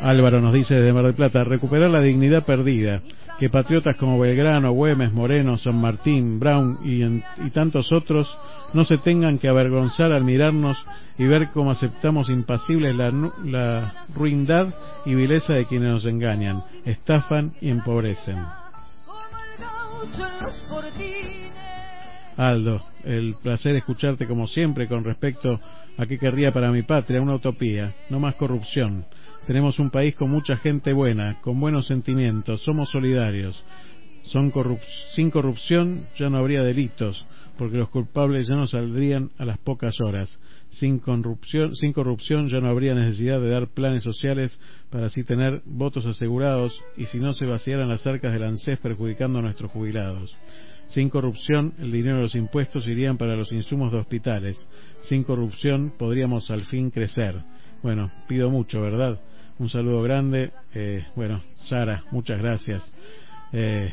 Álvaro nos dice desde Mar del Plata, recuperar la dignidad perdida, que patriotas como Belgrano, Güemes, Moreno, San Martín, Brown y, tantos otros no se tengan que avergonzar al mirarnos y ver cómo aceptamos impasibles la, la ruindad y vileza de quienes nos engañan, estafan y empobrecen. Aldo, el placer escucharte como siempre con respecto a qué querría para mi patria una utopía, no más corrupción. Tenemos un país con mucha gente buena, con buenos sentimientos, somos solidarios. Son sin corrupción ya no habría delitos, porque los culpables ya no saldrían a las pocas horas. Sin corrupción, sin corrupción ya no habría necesidad de dar planes sociales para así tener votos asegurados y si no se vaciaran las arcas del ANSES perjudicando a nuestros jubilados. Sin corrupción, el dinero de los impuestos irían para los insumos de hospitales. Sin corrupción, podríamos al fin crecer. Bueno, pido mucho, ¿verdad? Un saludo grande. Eh, bueno, Sara, muchas gracias. Eh,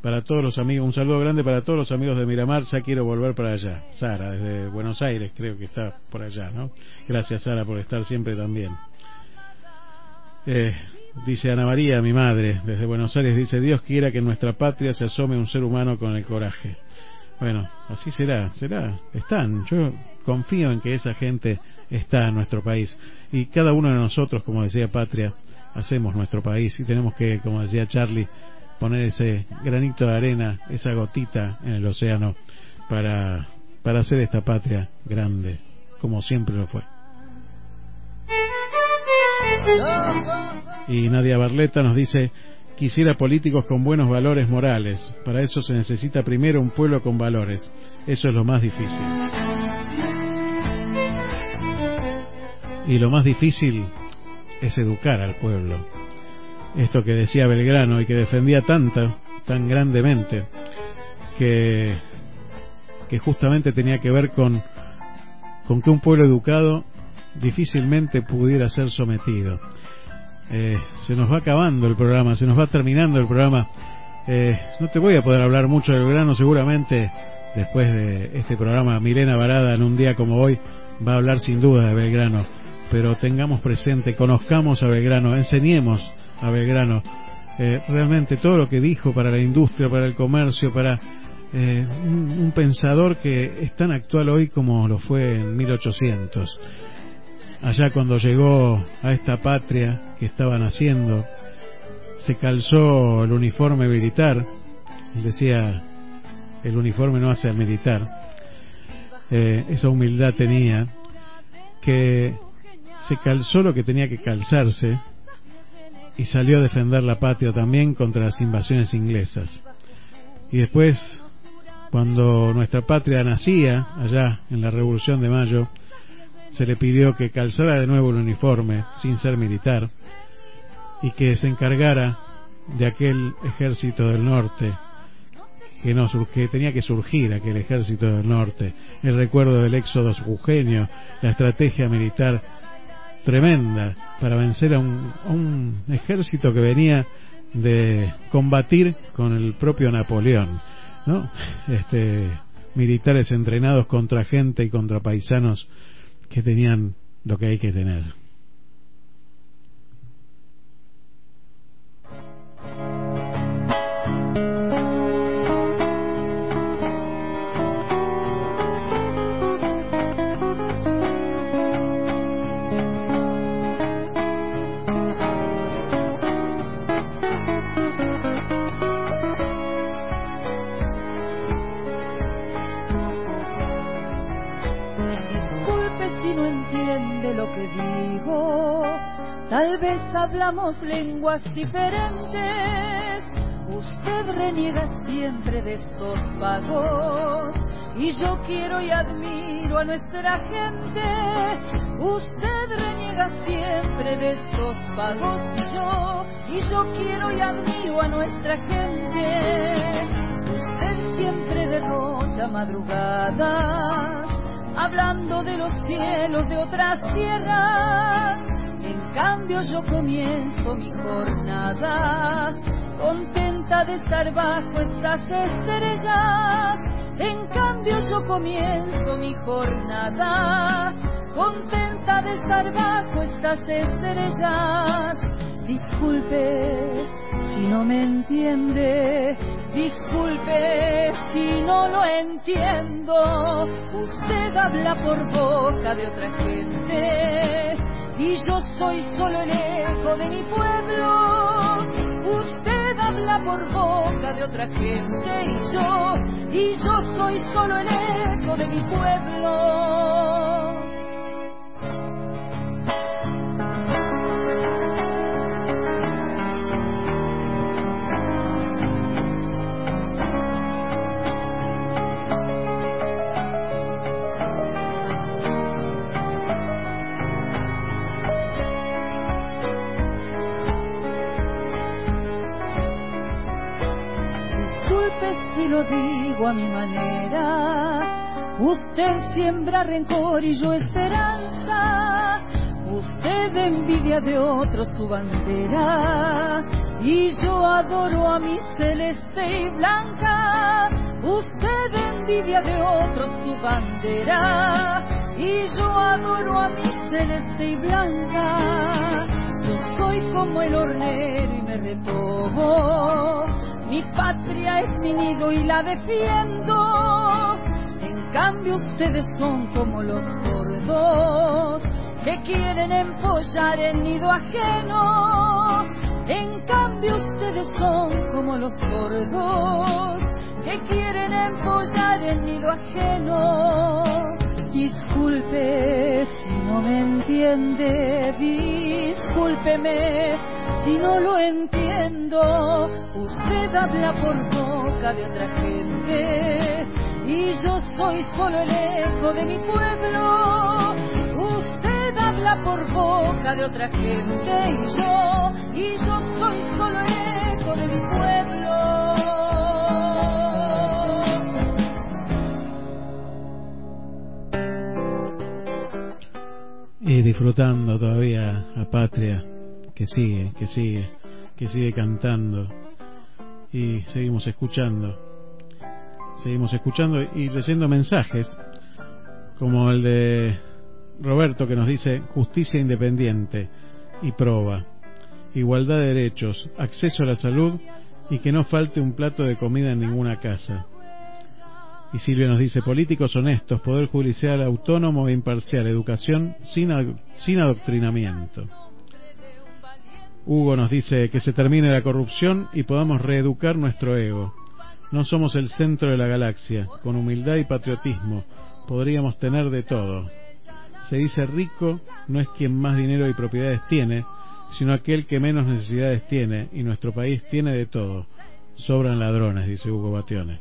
para todos los amigos, un saludo grande para todos los amigos de Miramar, ya quiero volver para allá. Sara, desde Buenos Aires, creo que está por allá, ¿no? Gracias Sara por estar siempre también. Eh, dice Ana María, mi madre, desde Buenos Aires, dice, Dios quiera que en nuestra patria se asome un ser humano con el coraje. Bueno, así será, será, están, yo confío en que esa gente está en nuestro país y cada uno de nosotros, como decía Patria, hacemos nuestro país y tenemos que, como decía Charlie, poner ese granito de arena, esa gotita en el océano para, para hacer esta patria grande, como siempre lo fue. Y Nadia Barleta nos dice, quisiera políticos con buenos valores morales. Para eso se necesita primero un pueblo con valores. Eso es lo más difícil. Y lo más difícil es educar al pueblo esto que decía Belgrano y que defendía tanto, tan grandemente, que, que justamente tenía que ver con, con que un pueblo educado difícilmente pudiera ser sometido. Eh, se nos va acabando el programa, se nos va terminando el programa. Eh, no te voy a poder hablar mucho de Belgrano, seguramente después de este programa, Milena Varada en un día como hoy va a hablar sin duda de Belgrano, pero tengamos presente, conozcamos a Belgrano, enseñemos a Belgrano. Eh, realmente todo lo que dijo para la industria, para el comercio, para eh, un, pensador que es tan actual hoy como lo fue en 1800. Allá cuando llegó a esta patria que estaba naciendo, se calzó el uniforme militar, decía, el uniforme no hace al militar, eh, esa humildad tenía, que se calzó lo que tenía que calzarse, y salió a defender la patria también contra las invasiones inglesas. Y después, cuando nuestra patria nacía, allá en la Revolución de Mayo, se le pidió que calzara de nuevo el uniforme, sin ser militar, y que se encargara de aquel ejército del norte, que, no, que tenía que surgir aquel ejército del norte, el recuerdo del éxodo jujeño, la estrategia militar tremenda para vencer a un, ejército que venía de combatir con el propio Napoleón, ¿no? Este, militares entrenados contra gente y contra paisanos que tenían lo que hay que tener. Tal vez hablamos lenguas diferentes. Usted reniega siempre de estos pagos. Y yo quiero y admiro a nuestra gente. Usted reniega siempre de estos pagos. Y yo, y yo quiero y admiro a nuestra gente. Usted siempre derrocha madrugadas. Hablando de los cielos de otras tierras cambio yo comienzo mi jornada contenta de estar bajo estas estrellas. En cambio yo comienzo mi jornada contenta de estar bajo estas estrellas. Disculpe si no me entiende, disculpe si no lo entiendo. Usted habla por boca de otra gente y yo soy solo el eco de mi pueblo. Usted habla por boca de otra gente y yo, y yo soy solo el eco de mi pueblo. Digo a mi manera. Usted siembra rencor y yo esperanza. Usted envidia de otro su bandera. Y yo adoro a mi celeste y blanca. Usted envidia de otro su bandera. Y yo adoro a mi celeste y blanca. Yo soy como el hornero y me retomo mi patria es mi nido y la defiendo. En cambio ustedes son como los gordos que quieren empollar el nido ajeno. En cambio ustedes son como los gordos que quieren empollar el nido ajeno. Disculpe si no me entiende, discúlpeme si no lo entiendo. Usted habla por boca de otra gente y yo soy solo el eco de mi pueblo. Usted habla por boca de otra gente y yo, y yo soy solo el eco de mi pueblo. Y disfrutando todavía a Patria, que sigue, que sigue, que sigue cantando. Y seguimos escuchando. Seguimos escuchando y leyendo mensajes, como el de Roberto que nos dice justicia independiente y proba, igualdad de derechos, acceso a la salud y que no falte un plato de comida en ninguna casa. Y Silvia nos dice, políticos honestos, poder judicial autónomo e imparcial, educación sin, sin adoctrinamiento. Hugo nos dice que se termine la corrupción y podamos reeducar nuestro ego. No somos el centro de la galaxia. Con humildad y patriotismo podríamos tener de todo. Se dice rico no es quien más dinero y propiedades tiene, sino aquel que menos necesidades tiene, y nuestro país tiene de todo. Sobran ladrones, dice Hugo Batione.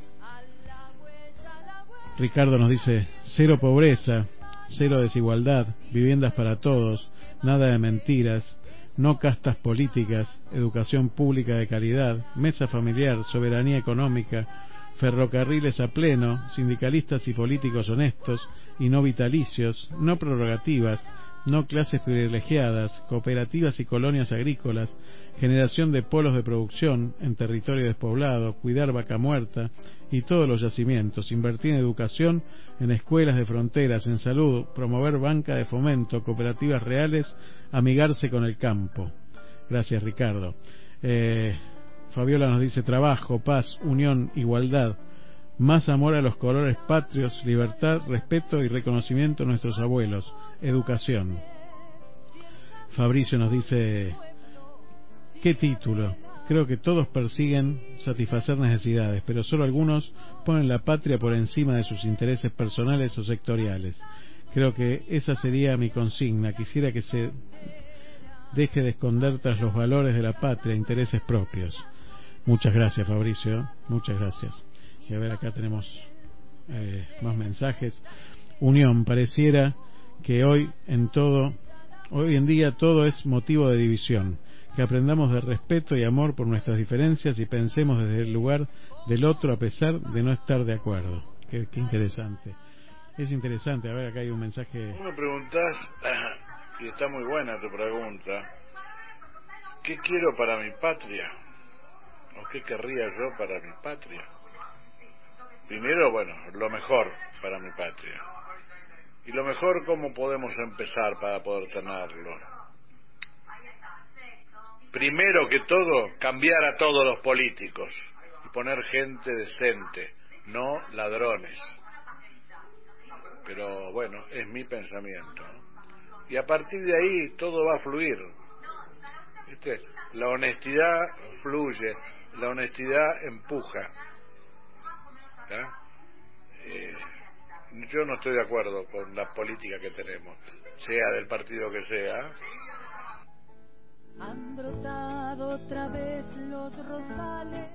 Ricardo nos dice, cero pobreza, cero desigualdad, viviendas para todos, nada de mentiras, no castas políticas, educación pública de calidad, mesa familiar, soberanía económica, ferrocarriles a pleno, sindicalistas y políticos honestos y no vitalicios, no prorrogativas, no clases privilegiadas, cooperativas y colonias agrícolas, generación de polos de producción en territorio despoblado, cuidar vaca muerta y todos los yacimientos, invertir en educación, en escuelas de fronteras, en salud, promover banca de fomento, cooperativas reales, amigarse con el campo. Gracias, Ricardo. Eh, Fabiola nos dice trabajo, paz, unión, igualdad, más amor a los colores patrios, libertad, respeto y reconocimiento a nuestros abuelos, educación. Fabricio nos dice, ¿qué título? Creo que todos persiguen satisfacer necesidades, pero solo algunos ponen la patria por encima de sus intereses personales o sectoriales. Creo que esa sería mi consigna. Quisiera que se deje de esconder tras los valores de la patria intereses propios. Muchas gracias, Fabricio. Muchas gracias. Y a ver, acá tenemos eh, más mensajes. Unión, pareciera que hoy en todo, hoy en día todo es motivo de división. Que aprendamos de respeto y amor por nuestras diferencias y pensemos desde el lugar del otro a pesar de no estar de acuerdo. Qué, interesante. Es interesante. A ver, acá hay un mensaje. Tú me preguntás, [CLEARS THROAT] y está muy buena tu pregunta, ¿qué quiero para mi patria? ¿O qué querría yo para mi patria? Primero, bueno, lo mejor para mi patria. Y lo mejor, ¿cómo podemos empezar para poder tenerlo? Primero que todo, cambiar a todos los políticos y poner gente decente, no ladrones. Pero bueno, es mi pensamiento. Y a partir de ahí todo va a fluir. ¿Viste? La honestidad fluye, la honestidad empuja. Eh, yo no estoy de acuerdo con la política que tenemos, sea del partido que sea. Han brotado otra vez los rosales.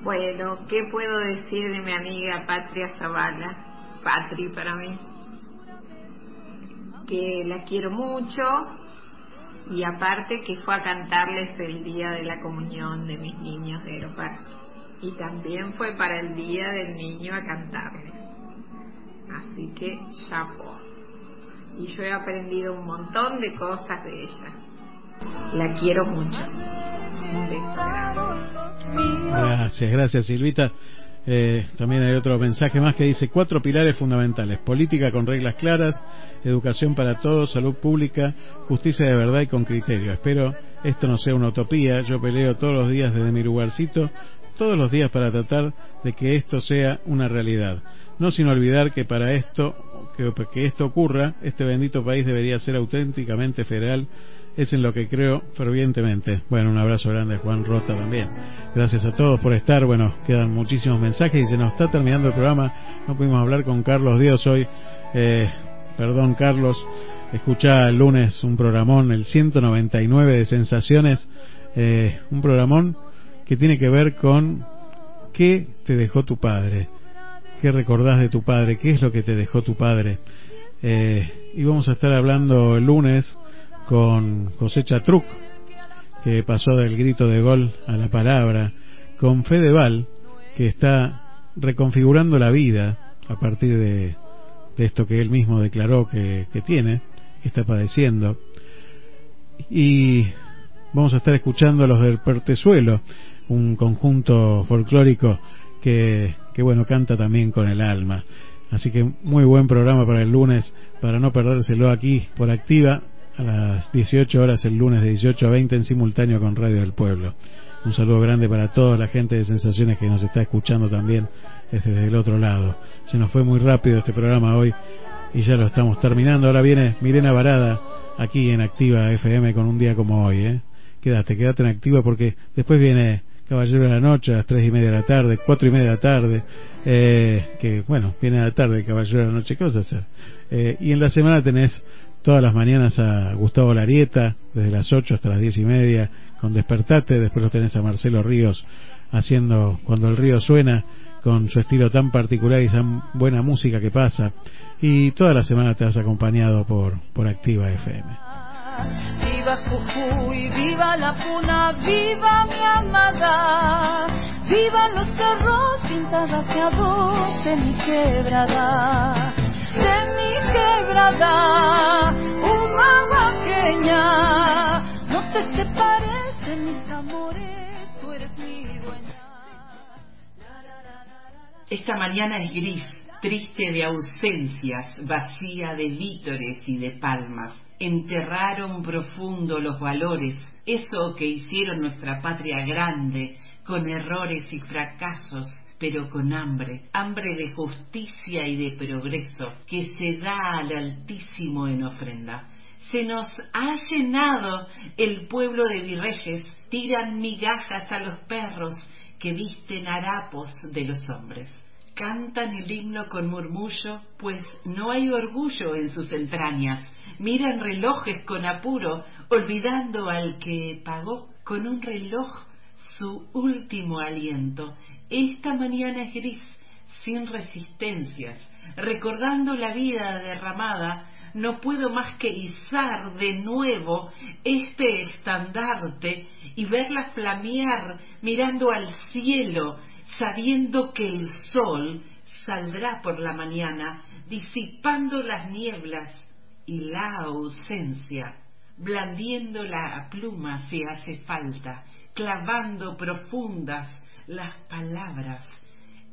Bueno, ¿qué puedo decir de mi amiga Patria Zavala? Patri para mí. Que la quiero mucho y aparte que fue a cantarles el día de la comunión de mis niños de Aeroparque. Y también fue para el día del niño a cantarles. Así que chapo. Y yo he aprendido un montón de cosas de ella. La quiero mucho. Gracias, gracias Silvita. Eh, también hay otro mensaje más que dice cuatro pilares fundamentales. Política con reglas claras, educación para todos, salud pública, justicia de verdad y con criterio. Espero esto no sea una utopía. Yo peleo todos los días desde mi lugarcito, todos los días para tratar de que esto sea una realidad. No sin olvidar que para esto, que, esto ocurra, este bendito país debería ser auténticamente federal es en lo que creo fervientemente. Bueno, un abrazo grande a Juan Rota también. Gracias a todos por estar. Bueno, quedan muchísimos mensajes y se nos está terminando el programa. No pudimos hablar con Carlos Dios hoy. Eh, perdón, Carlos. Escucha el lunes un programón, el 199 de Sensaciones. Eh, un programón que tiene que ver con qué te dejó tu padre. ¿Qué recordás de tu padre? ¿Qué es lo que te dejó tu padre? Eh, y vamos a estar hablando el lunes con Cosecha Truc, que pasó del grito de gol a la palabra, con Fedeval, que está reconfigurando la vida a partir de, de esto que él mismo declaró que, que tiene, que está padeciendo. Y vamos a estar escuchando a los del Pertezuelo, un conjunto folclórico que, que bueno, canta también con el alma. Así que muy buen programa para el lunes, para no perdérselo aquí por activa a las 18 horas el lunes de 18 a 20 en simultáneo con Radio del Pueblo. Un saludo grande para toda la gente de Sensaciones que nos está escuchando también desde el otro lado. Se nos fue muy rápido este programa hoy y ya lo estamos terminando. Ahora viene Mirena Varada aquí en Activa FM con un día como hoy. ¿eh? Quédate, quédate en Activa porque después viene Caballero de la Noche a las 3 y media de la tarde, 4 y media de la tarde. Eh, que bueno, viene a la tarde Caballero de la Noche, ¿qué vas a hacer? Eh, y en la semana tenés todas las mañanas a Gustavo Larieta, desde las 8 hasta las 10 y media, con Despertate, después lo tenés a Marcelo Ríos haciendo Cuando el río suena, con su estilo tan particular y tan buena música que pasa, y toda la semana te has acompañado por, por Activa FM. Viva Jujuy, viva la puna, viva mi amada, viva los cerros pintados hacia dos en mi quebrada de mi quebrada, pequeña, no te separes de mis amores, Esta mañana es gris, triste de ausencias, vacía de vítores y de palmas. Enterraron profundo los valores, eso que hicieron nuestra patria grande, con errores y fracasos, pero con hambre, hambre de justicia y de progreso, que se da al Altísimo en ofrenda. Se nos ha llenado el pueblo de virreyes, tiran migajas a los perros que visten harapos de los hombres. Cantan el himno con murmullo, pues no hay orgullo en sus entrañas. Miran relojes con apuro, olvidando al que pagó con un reloj su último aliento. Esta mañana es gris, sin resistencias, recordando la vida derramada, no puedo más que izar de nuevo este estandarte y verla flamear mirando al cielo, sabiendo que el sol saldrá por la mañana, disipando las nieblas y la ausencia, blandiendo la pluma si hace falta, clavando profundas las palabras.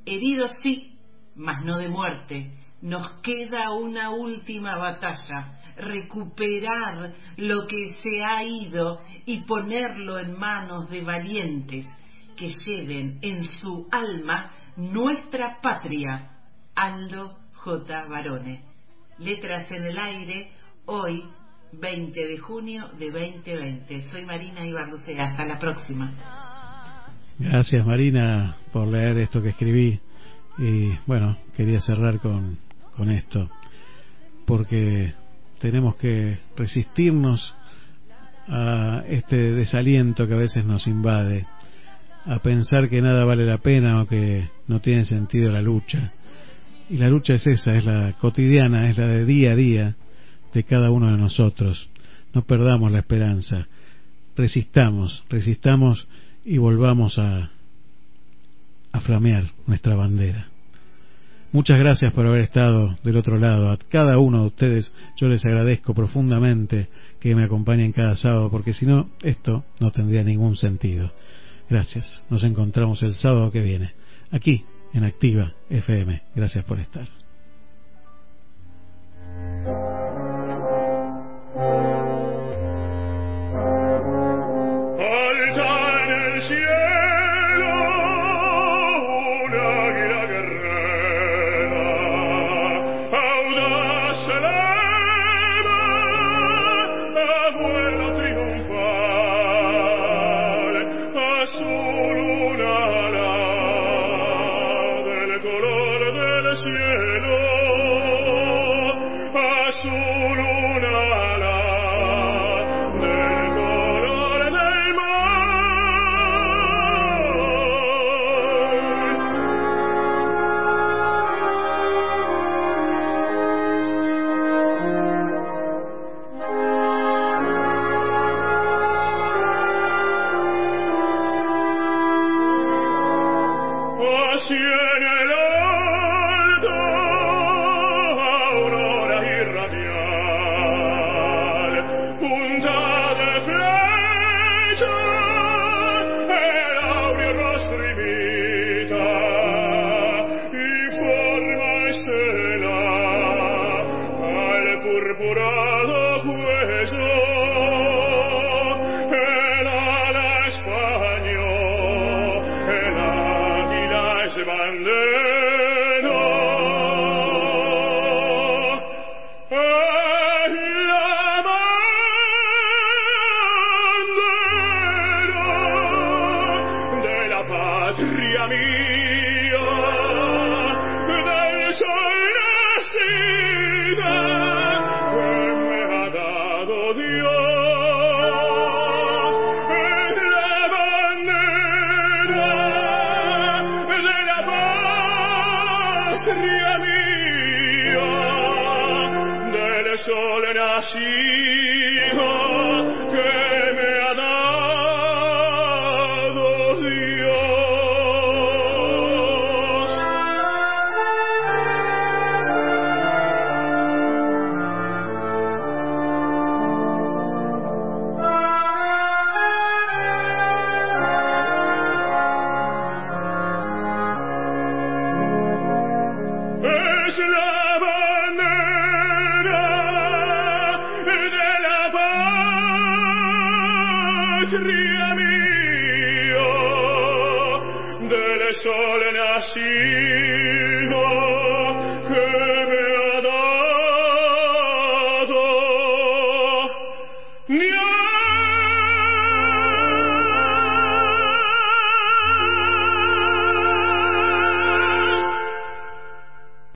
Herido sí, mas no de muerte, nos queda una última batalla, recuperar lo que se ha ido y ponerlo en manos de valientes que lleven en su alma nuestra patria. Aldo J. Barone. Letras en el aire, hoy, 20 de junio de 2020. Soy Marina Ibarlucea. Hasta la próxima. Gracias Marina por leer esto que escribí. Y bueno, quería cerrar con, con esto, porque tenemos que resistirnos a este desaliento que a veces nos invade, a pensar que nada vale la pena o que no tiene sentido la lucha. Y la lucha es esa, es la cotidiana, es la de día a día de cada uno de nosotros. No perdamos la esperanza, resistamos, resistamos y volvamos a, a flamear nuestra bandera. Muchas gracias por haber estado del otro lado. A cada uno de ustedes yo les agradezco profundamente que me acompañen cada sábado, porque si no, esto no tendría ningún sentido. Gracias. Nos encontramos el sábado que viene, aquí en Activa FM. Gracias por estar.